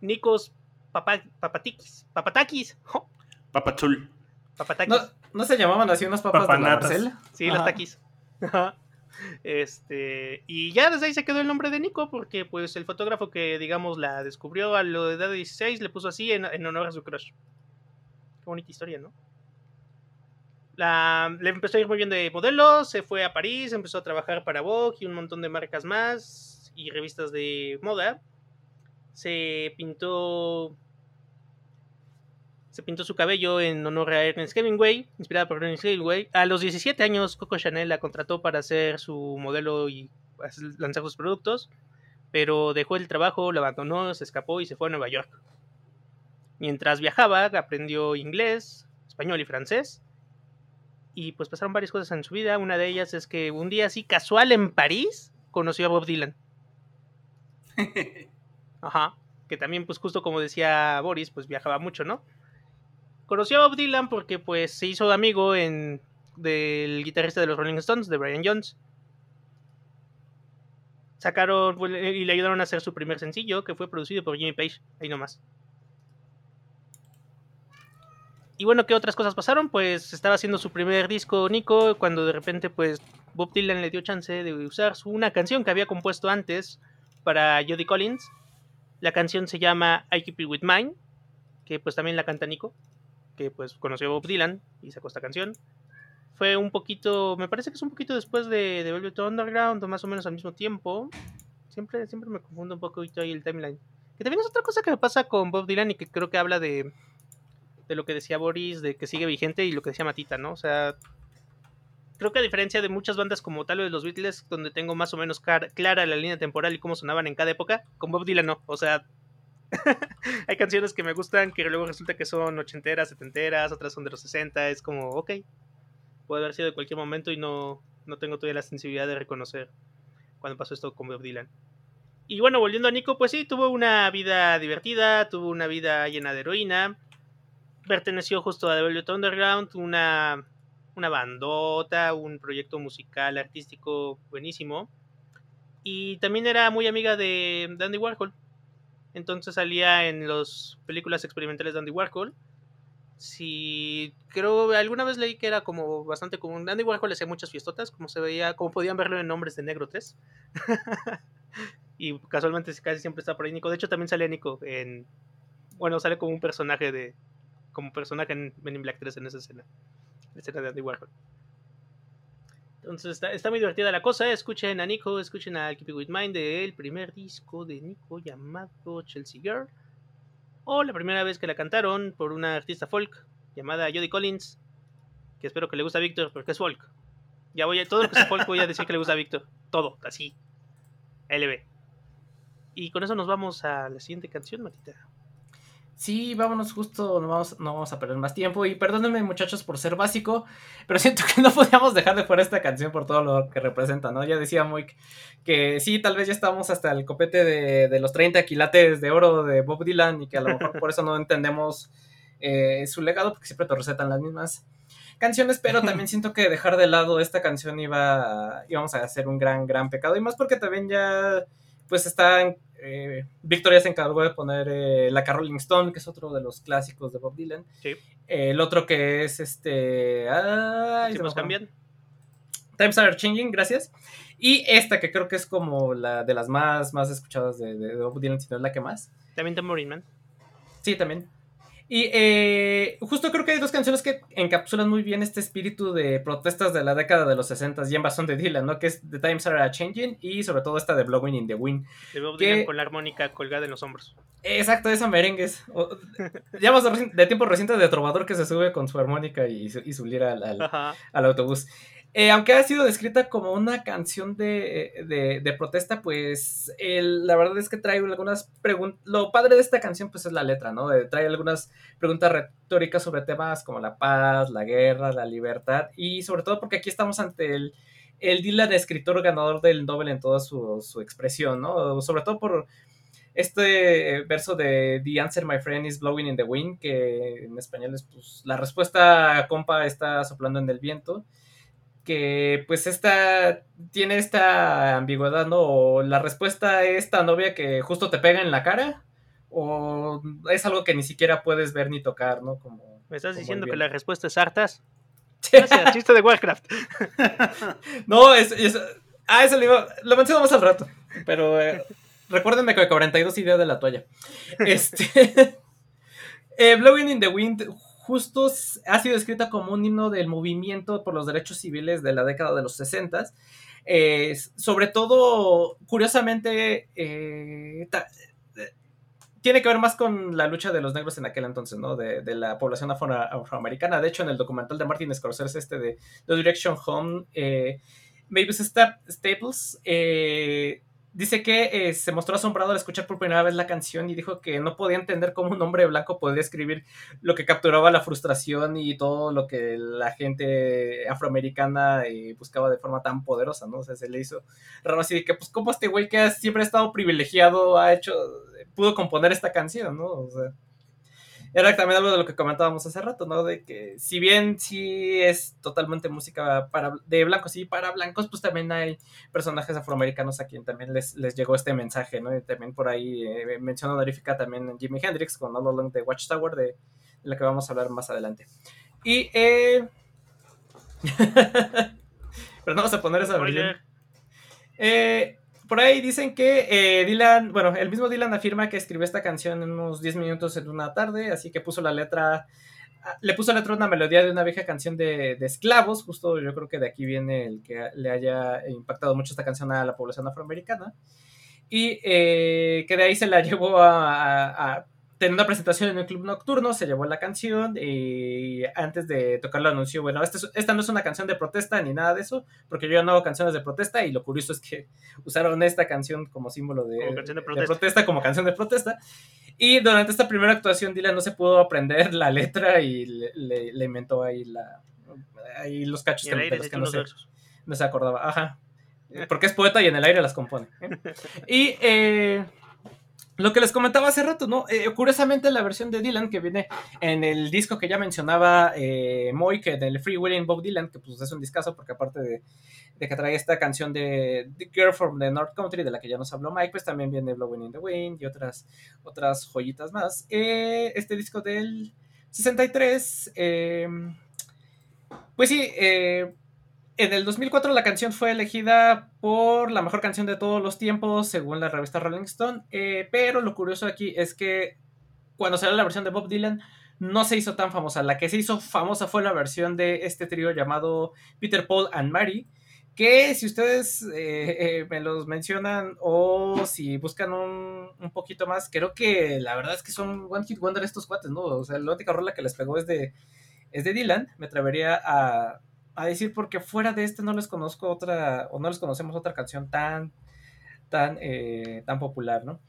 Nikos Papatikis. Papatakis. Papatul. ¿No, se llamaban así unas papas de la Sí, las taquis. Este, y ya desde ahí se quedó el nombre de Nico, porque pues el fotógrafo que, digamos, la descubrió a lo de edad de 16 le puso así en, honor a su crush. Qué bonita historia, ¿no? La, le empezó a ir muy bien de modelo, se fue a París, empezó a trabajar para Vogue y un montón de marcas más y revistas de moda. Se pintó se pintó su cabello en honor a Ernest Hemingway, inspirada por Ernest Hemingway. A los 17 años, Coco Chanel la contrató para ser su modelo y lanzar sus productos, pero dejó el trabajo, lo abandonó, se escapó y se fue a Nueva York. Mientras viajaba, aprendió inglés, español y francés. Y pues pasaron varias cosas en su vida. Una de ellas es que un día así casual en París conoció a Bob Dylan. Ajá. Que también, pues justo como decía Boris, pues viajaba mucho, ¿no? Conoció a Bob Dylan porque pues se hizo amigo en, del guitarrista de los Rolling Stones, de Brian Jones. Sacaron y le ayudaron a hacer su primer sencillo, que fue producido por Jimmy Page, ahí nomás. Y bueno, ¿qué otras cosas pasaron? Pues estaba haciendo su primer disco Nico, cuando de repente pues Bob Dylan le dio chance de usar una canción que había compuesto antes para Jody Collins. La canción se llama I Keep It With Mine, que pues también la canta Nico, que pues conoció a Bob Dylan y sacó esta canción. Fue un poquito, me parece que es un poquito después de, de Velvet Underground, o más o menos al mismo tiempo. Siempre, siempre me confundo un poco ahí el timeline. Que también es otra cosa que me pasa con Bob Dylan y que creo que habla de, de lo que decía Boris, de que sigue vigente y lo que decía Matita, ¿no? O sea, creo que a diferencia de muchas bandas como tal de los Beatles, donde tengo más o menos clara la línea temporal y cómo sonaban en cada época, con Bob Dylan no. O sea, hay canciones que me gustan que luego resulta que son ochenteras, setenteras, otras son de los 60. Es como, ok, puede haber sido de cualquier momento y no, no tengo todavía la sensibilidad de reconocer cuando pasó esto con Bob Dylan. Y bueno, volviendo a Nico, pues sí, tuvo una vida divertida, tuvo una vida llena de heroína. Perteneció justo a Velvet Underground, una, una bandota, un proyecto musical, artístico buenísimo. Y también era muy amiga de, de Andy Warhol. Entonces salía en las películas experimentales de Andy Warhol. Si creo alguna vez leí que era como bastante común. Andy Warhol hacía muchas fiestotas, como se veía, como podían verlo en Nombres de Negro 3. y casualmente casi siempre está por ahí Nico. De hecho, también sale Nico en. Bueno, sale como un personaje de. Como personaje en Men in Black 3 en esa escena. La escena de Andy Warhol. Entonces está, está, muy divertida la cosa. Escuchen a Nico, escuchen a Keep It With Mind del primer disco de Nico llamado Chelsea Girl. O la primera vez que la cantaron por una artista folk llamada Jodie Collins. Que espero que le guste a Víctor porque es folk. Ya voy a, todo lo que es folk voy a decir que le gusta a Víctor. Todo, así. LB. Y con eso nos vamos a la siguiente canción, Matita. Sí, vámonos justo, no vamos, no vamos a perder más tiempo. Y perdónenme muchachos por ser básico, pero siento que no podíamos dejar de fuera esta canción por todo lo que representa, ¿no? Ya decía muy que sí, tal vez ya estamos hasta el copete de, de los 30 quilates de oro de Bob Dylan y que a lo mejor por eso no entendemos eh, su legado, porque siempre te recetan las mismas canciones, pero también siento que dejar de lado esta canción iba íbamos a hacer un gran, gran pecado. Y más porque también ya pues está, eh, Victoria se encargó de poner eh, la Rolling Stone, que es otro de los clásicos de Bob Dylan. Sí. Eh, el otro que es este... Ay, nos cambian. Times Are Changing, gracias. Y esta que creo que es como la de las más, más escuchadas de, de, Bob Dylan, si no es la que más. También Tambourine Man. Sí, también. Y eh, justo creo que hay dos canciones que encapsulan muy bien este espíritu de protestas de la década de los 60 y en base de Dylan, ¿no? Que es The Times Are Changing y sobre todo esta de Blowing in the Wind. De Bob Dylan con la armónica colgada en los hombros. Exacto, esa merengues. ya más de, tiempo reciente de Trovador que se sube con su armónica y su, y su lira al, al, al autobús. Eh, aunque ha sido descrita como una canción de, de, protesta, pues la verdad es que trae algunas preguntas. Lo padre de esta canción, pues es la letra, ¿no? Eh, trae algunas preguntas retóricas sobre temas como la paz, la guerra, la libertad, y sobre todo porque aquí estamos ante el, el Dylan, escritor ganador del Nobel en toda su, su expresión, ¿no? Sobre todo por este verso de The answer, my friend, is blowing in the wind, que en español es pues la respuesta, compa, está soplando en el viento que pues esta tiene esta ambigüedad, ¿no? O la respuesta es tan obvia que justo te pega en la cara, o es algo que ni siquiera puedes ver ni tocar, ¿no? Como, ¿Me estás diciendo que la respuesta es hartas? Gracias, chiste de Warcraft. no, es, Ah, eso lo, lo mencionamos al rato, pero eh, recuérdenme que 42 ideas de la toalla. Este... eh, Blowing in the Wind justo ha sido escrita como un himno del movimiento por los derechos civiles de la década de los 60. Eh, sobre todo, curiosamente, eh, tiene que ver más con la lucha de los negros en aquel entonces, ¿no? De, la población afroamericana. De hecho, en el documental de Martin Scorsese, este de The Direction Home, eh, Mavis Staples eh, Dice que eh, se mostró asombrado al escuchar por primera vez la canción y dijo que no podía entender cómo un hombre blanco podía escribir lo que capturaba la frustración y todo lo que la gente afroamericana eh, buscaba de forma tan poderosa, ¿no? O sea, se le hizo raro así de que, pues, ¿cómo este güey que siempre ha estado privilegiado ha hecho, pudo componer esta canción, ¿no? O sea era también algo de lo que comentábamos hace rato, ¿no? De que si bien sí es totalmente música para, de blancos y para blancos, pues también hay personajes afroamericanos a quien también les, les llegó este mensaje, ¿no? Y también por ahí eh, menciono honorífica también Jimi Hendrix con All Along the Watchtower, de, de la que vamos a hablar más adelante. Y eh, Pero no vamos a poner esa versión. Eh, por ahí dicen que eh, Dylan, bueno, el mismo Dylan afirma que escribió esta canción en unos 10 minutos en una tarde, así que puso la letra, ah, le puso la letra una melodía de una vieja canción de, esclavos, justo yo creo que de aquí viene el que le haya impactado mucho esta canción a la población afroamericana, y eh, que de ahí se la llevó a tener una presentación en el club nocturno, se llevó la canción y antes de tocarlo anunció, bueno, esta, es- esta no es una canción de protesta ni nada de eso, porque yo no hago canciones de protesta y lo curioso es que usaron esta canción como símbolo de, Como canción de de protesta. como canción de protesta. Y durante esta primera actuación Dylan no se pudo aprender la letra y le, le- le inventó ahí, la, ahí los cachos de los que no, se, no se acordaba. Ajá. Porque es poeta y en el aire las compone. ¿eh? Y eh, lo que les comentaba hace rato, ¿no? Eh, curiosamente la versión de Dylan que viene en el disco que ya mencionaba eh, que del Free Willing Bob Dylan, que pues es un discazo porque aparte de, de que trae esta canción de The Girl from the North Country, de la que ya nos habló Mike, pues también viene Blowing in the Wind y otras, otras joyitas más. Eh, este disco del 63, eh, pues sí, eh, en el 2004 la canción fue elegida por la mejor canción de todos los tiempos según la revista Rolling Stone, eh, pero lo curioso aquí es que cuando salió la versión de Bob Dylan no se hizo tan famosa. La que se hizo famosa fue la versión de este trío llamado Peter, Paul and Mary, que si ustedes eh, eh, me los mencionan o si buscan un, un, poquito más, creo que la verdad es que son One Hit Wonder estos cuates, ¿no? O sea, la única rola que les pegó es de, es de Dylan, me atrevería a, a decir porque fuera de este no les conozco otra, o no les conocemos otra canción tan, tan, eh, tan popular, ¿no?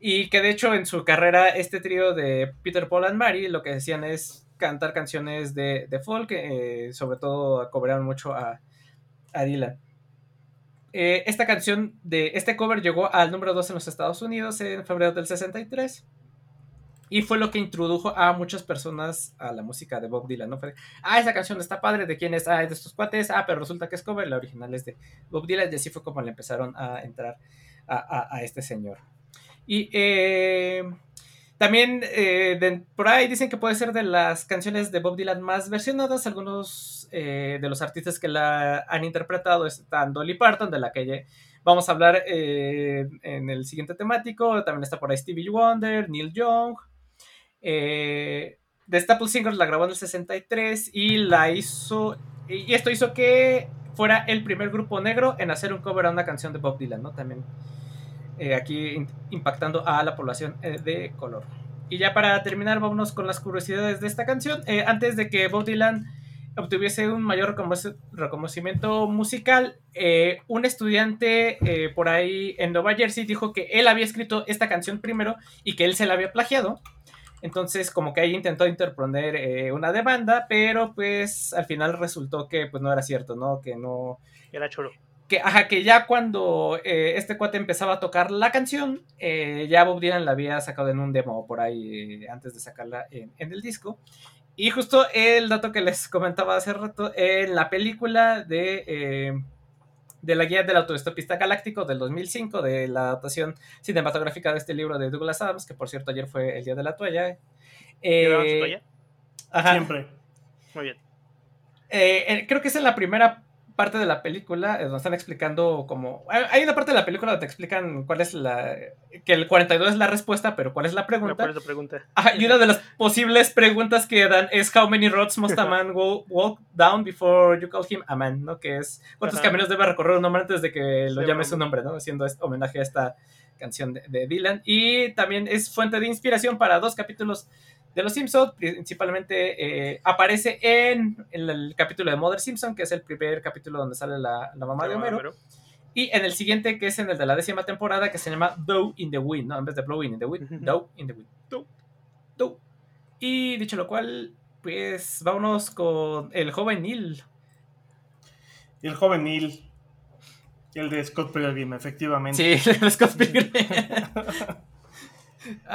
Y que de hecho en su carrera este trío de Peter, Paul and Mary lo que decían es cantar canciones de, de folk, eh, sobre todo cobraron mucho a, a Dylan. Eh, esta canción de este cover llegó al número 2 en los Estados Unidos en febrero del 63 y fue lo que introdujo a muchas personas a la música de Bob Dylan, ¿no? Ah, esa canción está padre, ¿de quién es? Ah, es de estos cuates, ah, pero resulta que es cover, la original es de Bob Dylan y así fue como le empezaron a entrar a, a, este señor. Y eh, también eh, por ahí dicen que puede ser de las canciones de Bob Dylan más versionadas. Algunos eh, de los artistas que la han interpretado están Dolly Parton, de la que vamos a hablar en el siguiente temático. También está por ahí Stevie Wonder, Neil Young. Eh, The Staple Singers la grabó en el 63 y la hizo. Y esto hizo que fuera el primer grupo negro en hacer un cover a una canción de Bob Dylan, ¿no? También eh, aquí impactando a la población eh, de color. Y ya para terminar, vámonos con las curiosidades de esta canción. Eh, antes de que Bob Dylan obtuviese un mayor reconocimiento musical, un estudiante por ahí en Nueva Jersey dijo que él había escrito esta canción primero y que él se la había plagiado. Entonces, como que ahí intentó interponer eh, una demanda, pero pues al final resultó que pues no era cierto, ¿no? Que no... Era choro que, ajá, que ya cuando eh, este cuate empezaba a tocar la canción, eh, ya Bob Dylan la había sacado en un demo por ahí antes de sacarla en, en, el disco. Y justo el dato que les comentaba hace rato, en la película de, de la guía del autoestopista galáctico del 2005, de la adaptación cinematográfica de este libro de Douglas Adams, que por cierto ayer fue el día de la toalla. Eh, toalla? Ajá. Siempre. Muy bien. Eh, creo que es en la primera parte de la película donde están explicando como... Hay una parte de la película donde te explican cuál es la... que el 42 es la respuesta, pero cuál es la pregunta. Ajá, y una de las posibles preguntas que dan es How many roads must a man go, walk down before you call him a man, ¿no? Que es cuántos Ajá. caminos debe recorrer un hombre antes de que lo sí, llame su nombre, ¿no? Haciendo homenaje a esta canción de, de Dylan. Y también es fuente de inspiración para dos capítulos de Los Simpsons, principalmente eh, aparece en, el capítulo de Mother Simpson, que es el primer capítulo donde sale la, la mamá de Homero, Homero, y en el siguiente, que es en el de la décima temporada, que se llama Dow in the Wind, ¿no? En vez de Blowing in the Wind. Dow in the Wind. Dow. Dow. Y dicho lo cual, pues vámonos con el joven Neil. El joven Neil. El de Scott Pilgrim, efectivamente. Sí, el de Scott Pilgrim.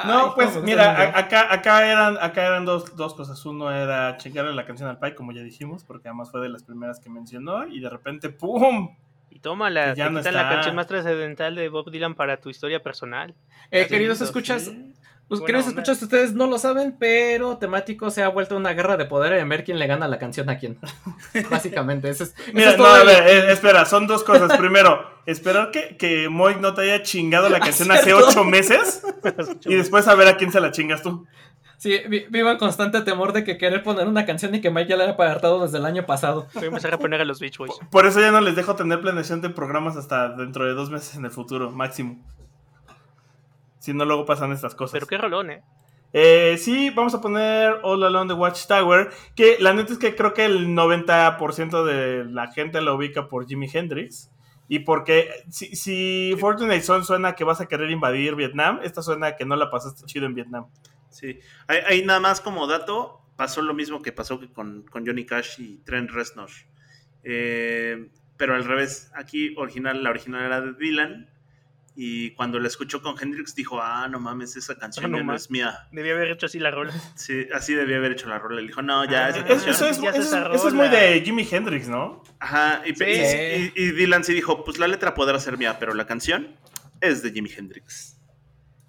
No, Ay, pues mira, acá, acá eran, acá eran dos, dos, cosas. Uno era checarle la canción al Pai, como ya dijimos, porque además fue de las primeras que mencionó, y de repente, ¡pum! Y toma la, ya no la canción más trascendental de Bob Dylan para tu historia personal. Eh, queridos escuchas, ¿sí? Pues, Buena queridos escuchas, ustedes no lo saben, pero temático se ha vuelto una guerra de poder en ver quién le gana la canción a quién. Básicamente, eso es, eso Mira, es no, todo a el- ver, eh, espera, son dos cosas. Primero, esperar que, que Moy no te haya chingado la canción hace ocho meses y después saber a quién se la chingas tú. Sí, vi- vivo en constante temor de que querer poner una canción y que Mike ya la haya apartado desde el año pasado. Voy a empezar a poner a los Beach Boys. Por eso ya no les dejo tener planeación de programas hasta dentro de dos meses en el futuro, máximo. Si no, luego pasan estas cosas. Pero qué rolón, ¿eh? Eh, sí, vamos a poner All Along the Watchtower. Que la neta es que creo que el 90% de la gente lo ubica por Jimi Hendrix. Y porque si, si Fortunate Son suena que vas a querer invadir Vietnam, esta suena que no la pasaste chido en Vietnam. Sí. Ahí, nada más como dato, pasó lo mismo que pasó con, con Johnny Cash y Trent Reznor. Eh, pero al revés, aquí original, la original era de Dylan. Y cuando la escuchó con Hendrix dijo, ah, no mames, esa canción no ya no es mía. Debía haber hecho así la rola. Sí, así debía haber hecho la rola. Le dijo, no, ya, Ah, esa canción. eso, es, Ya eso es- esa eso es muy de Jimi Hendrix, ¿no? Ajá, y, Sí. y- y- y Dylan sí dijo, pues la letra podrá ser mía, pero la canción es de Jimi Hendrix.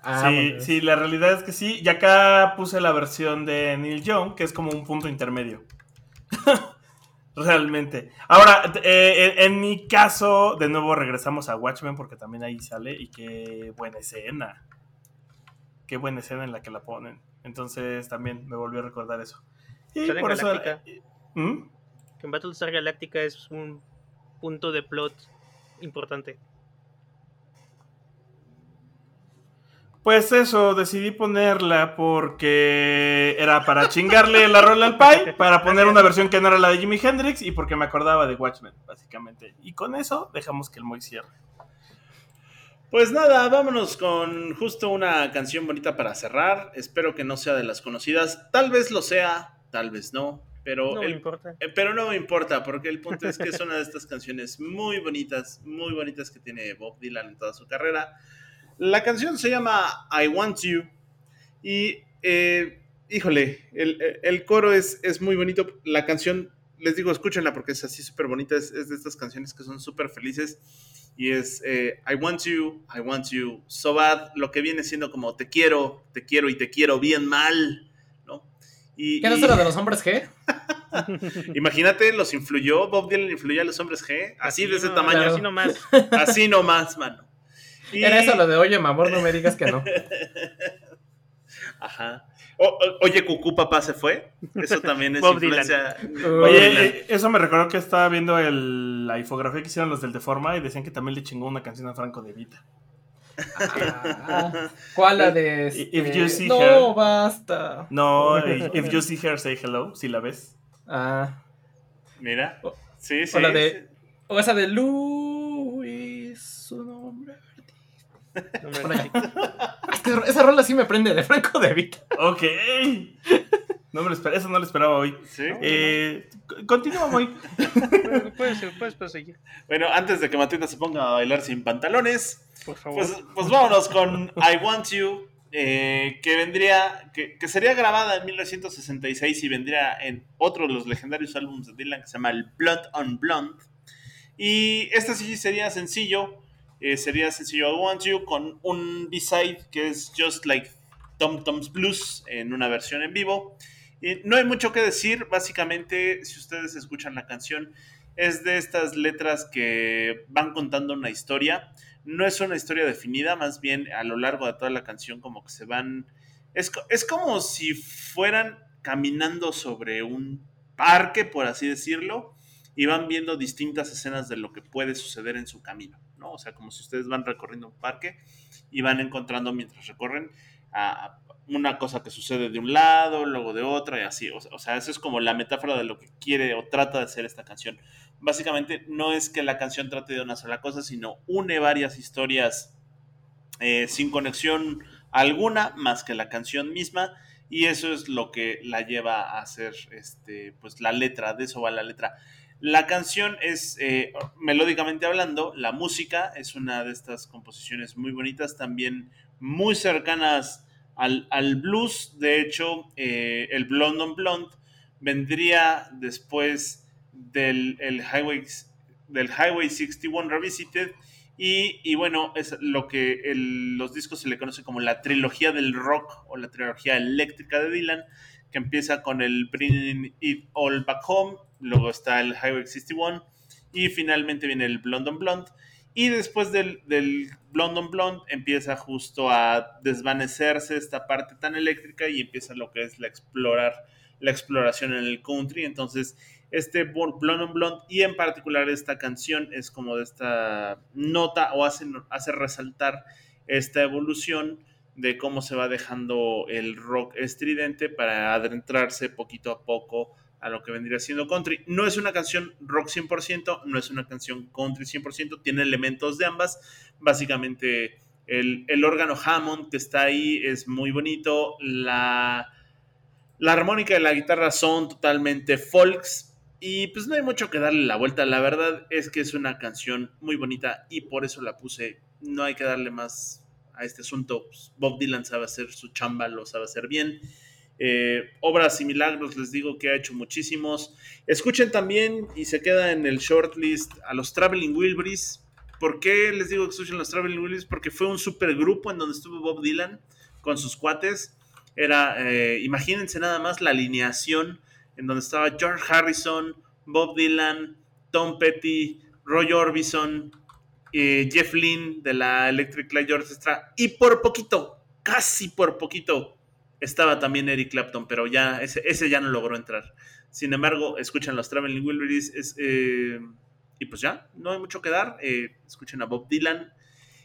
Ah, sí, sí, la realidad es que sí. Y acá puse la versión de Neil Young, que es como un punto intermedio. Realmente. Ahora, eh, en, en mi caso, de nuevo regresamos a Watchmen porque también ahí sale y qué buena escena. Qué buena escena en la que la ponen. Entonces también me volvió a recordar eso. Y por eso... Galáctica. ¿Mm? Que en Battlestar Galactica es un punto de plot importante. Pues eso, decidí ponerla porque era para chingarle la rola al Pai, para poner una versión que no era la de Jimi Hendrix y porque me acordaba de Watchmen, básicamente. Y con eso dejamos que el Moy cierre. Pues nada, vámonos con justo una canción bonita para cerrar. Espero que no sea de las conocidas. Tal vez lo sea, tal vez no. Pero, No me el- importa. eh, pero no me importa, porque el punto es que es una de estas canciones muy bonitas, muy bonitas que tiene Bob Dylan en toda su carrera. La canción se llama I Want You. Y, eh, híjole, el, el coro es, es muy bonito. La canción, les digo, escúchenla porque es así súper bonita. Es, es de estas canciones que son súper felices. Y es eh, I want you, I want you so bad. Lo que viene siendo como te quiero, te quiero y te quiero bien mal. ¿no? Y, ¿Qué no será de los hombres G? Imagínate, los influyó, Bob Dylan influyó a los hombres G, así de ese no, tamaño, Así nomás. así nomás, mano. Y- Era eso lo de, oye, mi amor, no me digas que no. Ajá. O- o- oye, Cucú, papá se fue. Eso también es Bob influencia. Oye, Dylan. eh, eso me recordó que estaba viendo el- la infografía que hicieron los del Deforma y decían que también le chingó una canción a Franco de Vita. Ah, ¿Cuál la de If este? you see No, her. basta. No, if you see her, say hello, si la ves. Ah, Mira. Sí, sí. o la de. O esa de Luis, su nombre. No. Es que esa rola sí me prende de Franco de Vita. Ok. No me lo esperaba, eso no lo esperaba hoy. Sí. Eh, c- continúa, Moy. Puedes, puedes proseguir, Bueno, antes de que Matita se ponga a bailar sin pantalones, por favor. pues, pues vámonos con I Want You, eh, que vendría, que, que sería grabada en 1966 y vendría en otro de los legendarios álbumes de Dylan que se llama el Blood on Blonde. Y este sí sería sencillo, eh, sería sencillo I Want You con un B-side que es Just Like Tom Tom's Blues en una versión en vivo. Y no hay mucho que decir, básicamente, si ustedes escuchan la canción, es de estas letras que van contando una historia. No es una historia definida, más bien a lo largo de toda la canción como que se van... Es, es como si fueran caminando sobre un parque, por así decirlo, y van viendo distintas escenas de lo que puede suceder en su camino, O sea, como si ustedes van recorriendo un parque y van encontrando mientras recorren a una cosa que sucede de un lado, luego de otra y así. O sea, eso es como la metáfora de lo que quiere o trata de ser esta canción. Básicamente no es que la canción trate de una sola cosa, sino une varias historias eh, sin conexión alguna más que la canción misma y eso es lo que la lleva a hacer este, pues la letra, de eso va la letra. La canción es, eh, melódicamente hablando, la música es una de estas composiciones muy bonitas, también muy cercanas al, blues. De hecho, eh, el Blonde on Blonde vendría después del el Highway, del Highway 61 Revisited Y, bueno, es lo que los discos se le conoce como la trilogía del rock o la trilogía eléctrica de Dylan, que empieza con el Bring It All Back Home, luego está el Highway 61 y finalmente viene el Blonde on Blonde. Y después del, del Blonde on Blonde empieza justo a desvanecerse esta parte tan eléctrica y empieza lo que es la explorar la exploración en el country. Entonces, este Bl- Blonde on Blonde y en particular esta canción es como de esta nota o hace, hace resaltar esta evolución de cómo se va dejando el rock estridente para adentrarse poquito a poco a lo que vendría siendo country. No es una canción rock 100%, no es una canción country 100%, tiene elementos de ambas. Básicamente el, el órgano Hammond que está ahí es muy bonito, la, la armónica y la guitarra son totalmente folks y pues no hay mucho que darle la vuelta. La verdad es que es una canción muy bonita y por eso la puse. No hay que darle más a este asunto. Pues, Bob Dylan sabe hacer su chamba, lo sabe hacer bien. Eh, obras y milagros, les digo que ha hecho muchísimos. Escuchen también y se queda en el shortlist a los Traveling Wilburys. ¿Por qué les digo que escuchen los Traveling Wilburys? Porque fue un super grupo en donde estuvo Bob Dylan con sus cuates. Era, eh, imagínense nada más la alineación en donde estaba George Harrison, Bob Dylan, Tom Petty, Roy Orbison, Jeff Lynne de la Electric Light Orchestra y por poquito, casi por poquito, estaba también Eric Clapton, pero ya ese, ese ya no logró entrar. Sin embargo, escuchan los Traveling Wilburys eh, y pues ya, no hay mucho que dar. eh, escuchen a Bob Dylan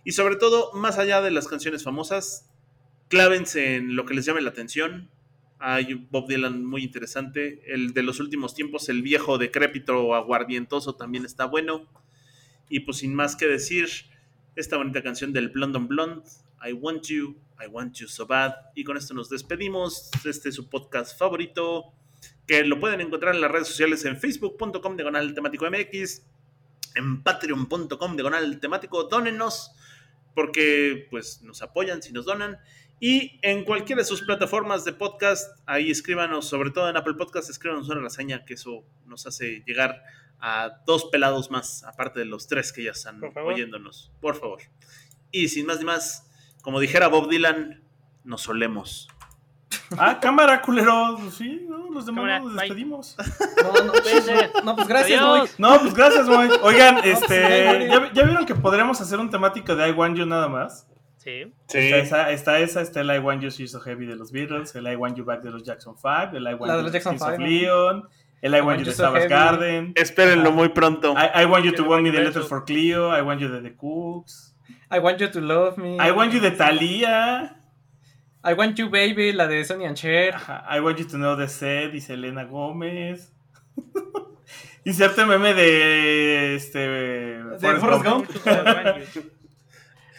y sobre todo, más allá de las canciones famosas, clávense en lo que les llame la atención. Hay Bob Dylan muy interesante. El de los últimos tiempos, el viejo decrépito aguardientoso, también está bueno. Y pues sin más que decir, esta bonita canción del Blonde, I Want You, I Want You So Bad. Y con esto nos despedimos. Este es su podcast favorito, que lo pueden encontrar en las redes sociales en facebook.com diagonal temático MX, en patreon.com diagonal temático. Dónenos, porque pues nos apoyan si nos donan. Y en cualquiera de sus plataformas de podcast, ahí escríbanos, sobre todo en Apple Podcast, escríbanos una reseña, que eso nos hace llegar a dos pelados más, aparte de los tres que ya están Por oyéndonos. Por favor. Y sin más ni más, como dijera Bob Dylan, nos solemos. Ah, cámara, culero. Sí, no, los demás Cámara, nos despedimos. No, no, Cuídense. no, pues gracias. Moy. No, pues gracias, Moy. Oigan, pues, este, ¿ya, ya vieron que podríamos hacer un temático de I Want You nada más? Sí. Está, esa, está esa, está el I Want You She's So Heavy de los Beatles, el I Want You Back de los Jackson 5, el I Want You los Jackson Kings of. Leon, el I Want You de So Savage. Garden, Espérenlo muy pronto. I, I Want You to Want Me de. Letters for Cleo, I Want You de The Cooks, I want you to love me. I Want You de Thalía, I want you, baby, la de Sonny and Cher. Ajá, I Want You to Know the Set, dice Elena Gómez. Inserte meme de este Forrest Forrest Gump. Gump.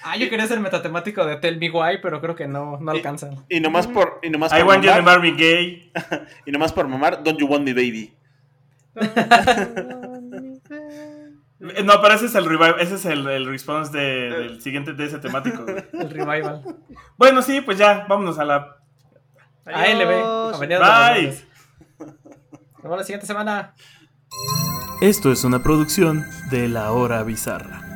Ah, yo quería ser metatemático de Tell Me Why, pero creo que no, no alcanzan. Y nomás por, y nomás I por Want You de mamar, Marvin Gaye. y nomás por mamar, Don't You Want Me Baby. Eh, No, pero ese es el revive, ese es el, el response de- del siguiente de ese temático. güey. El revival. Bueno, sí, pues ya, vámonos a la. ALB. Bye. Nos vemos la siguiente semana. Esto es una producción de La Hora Bizarra.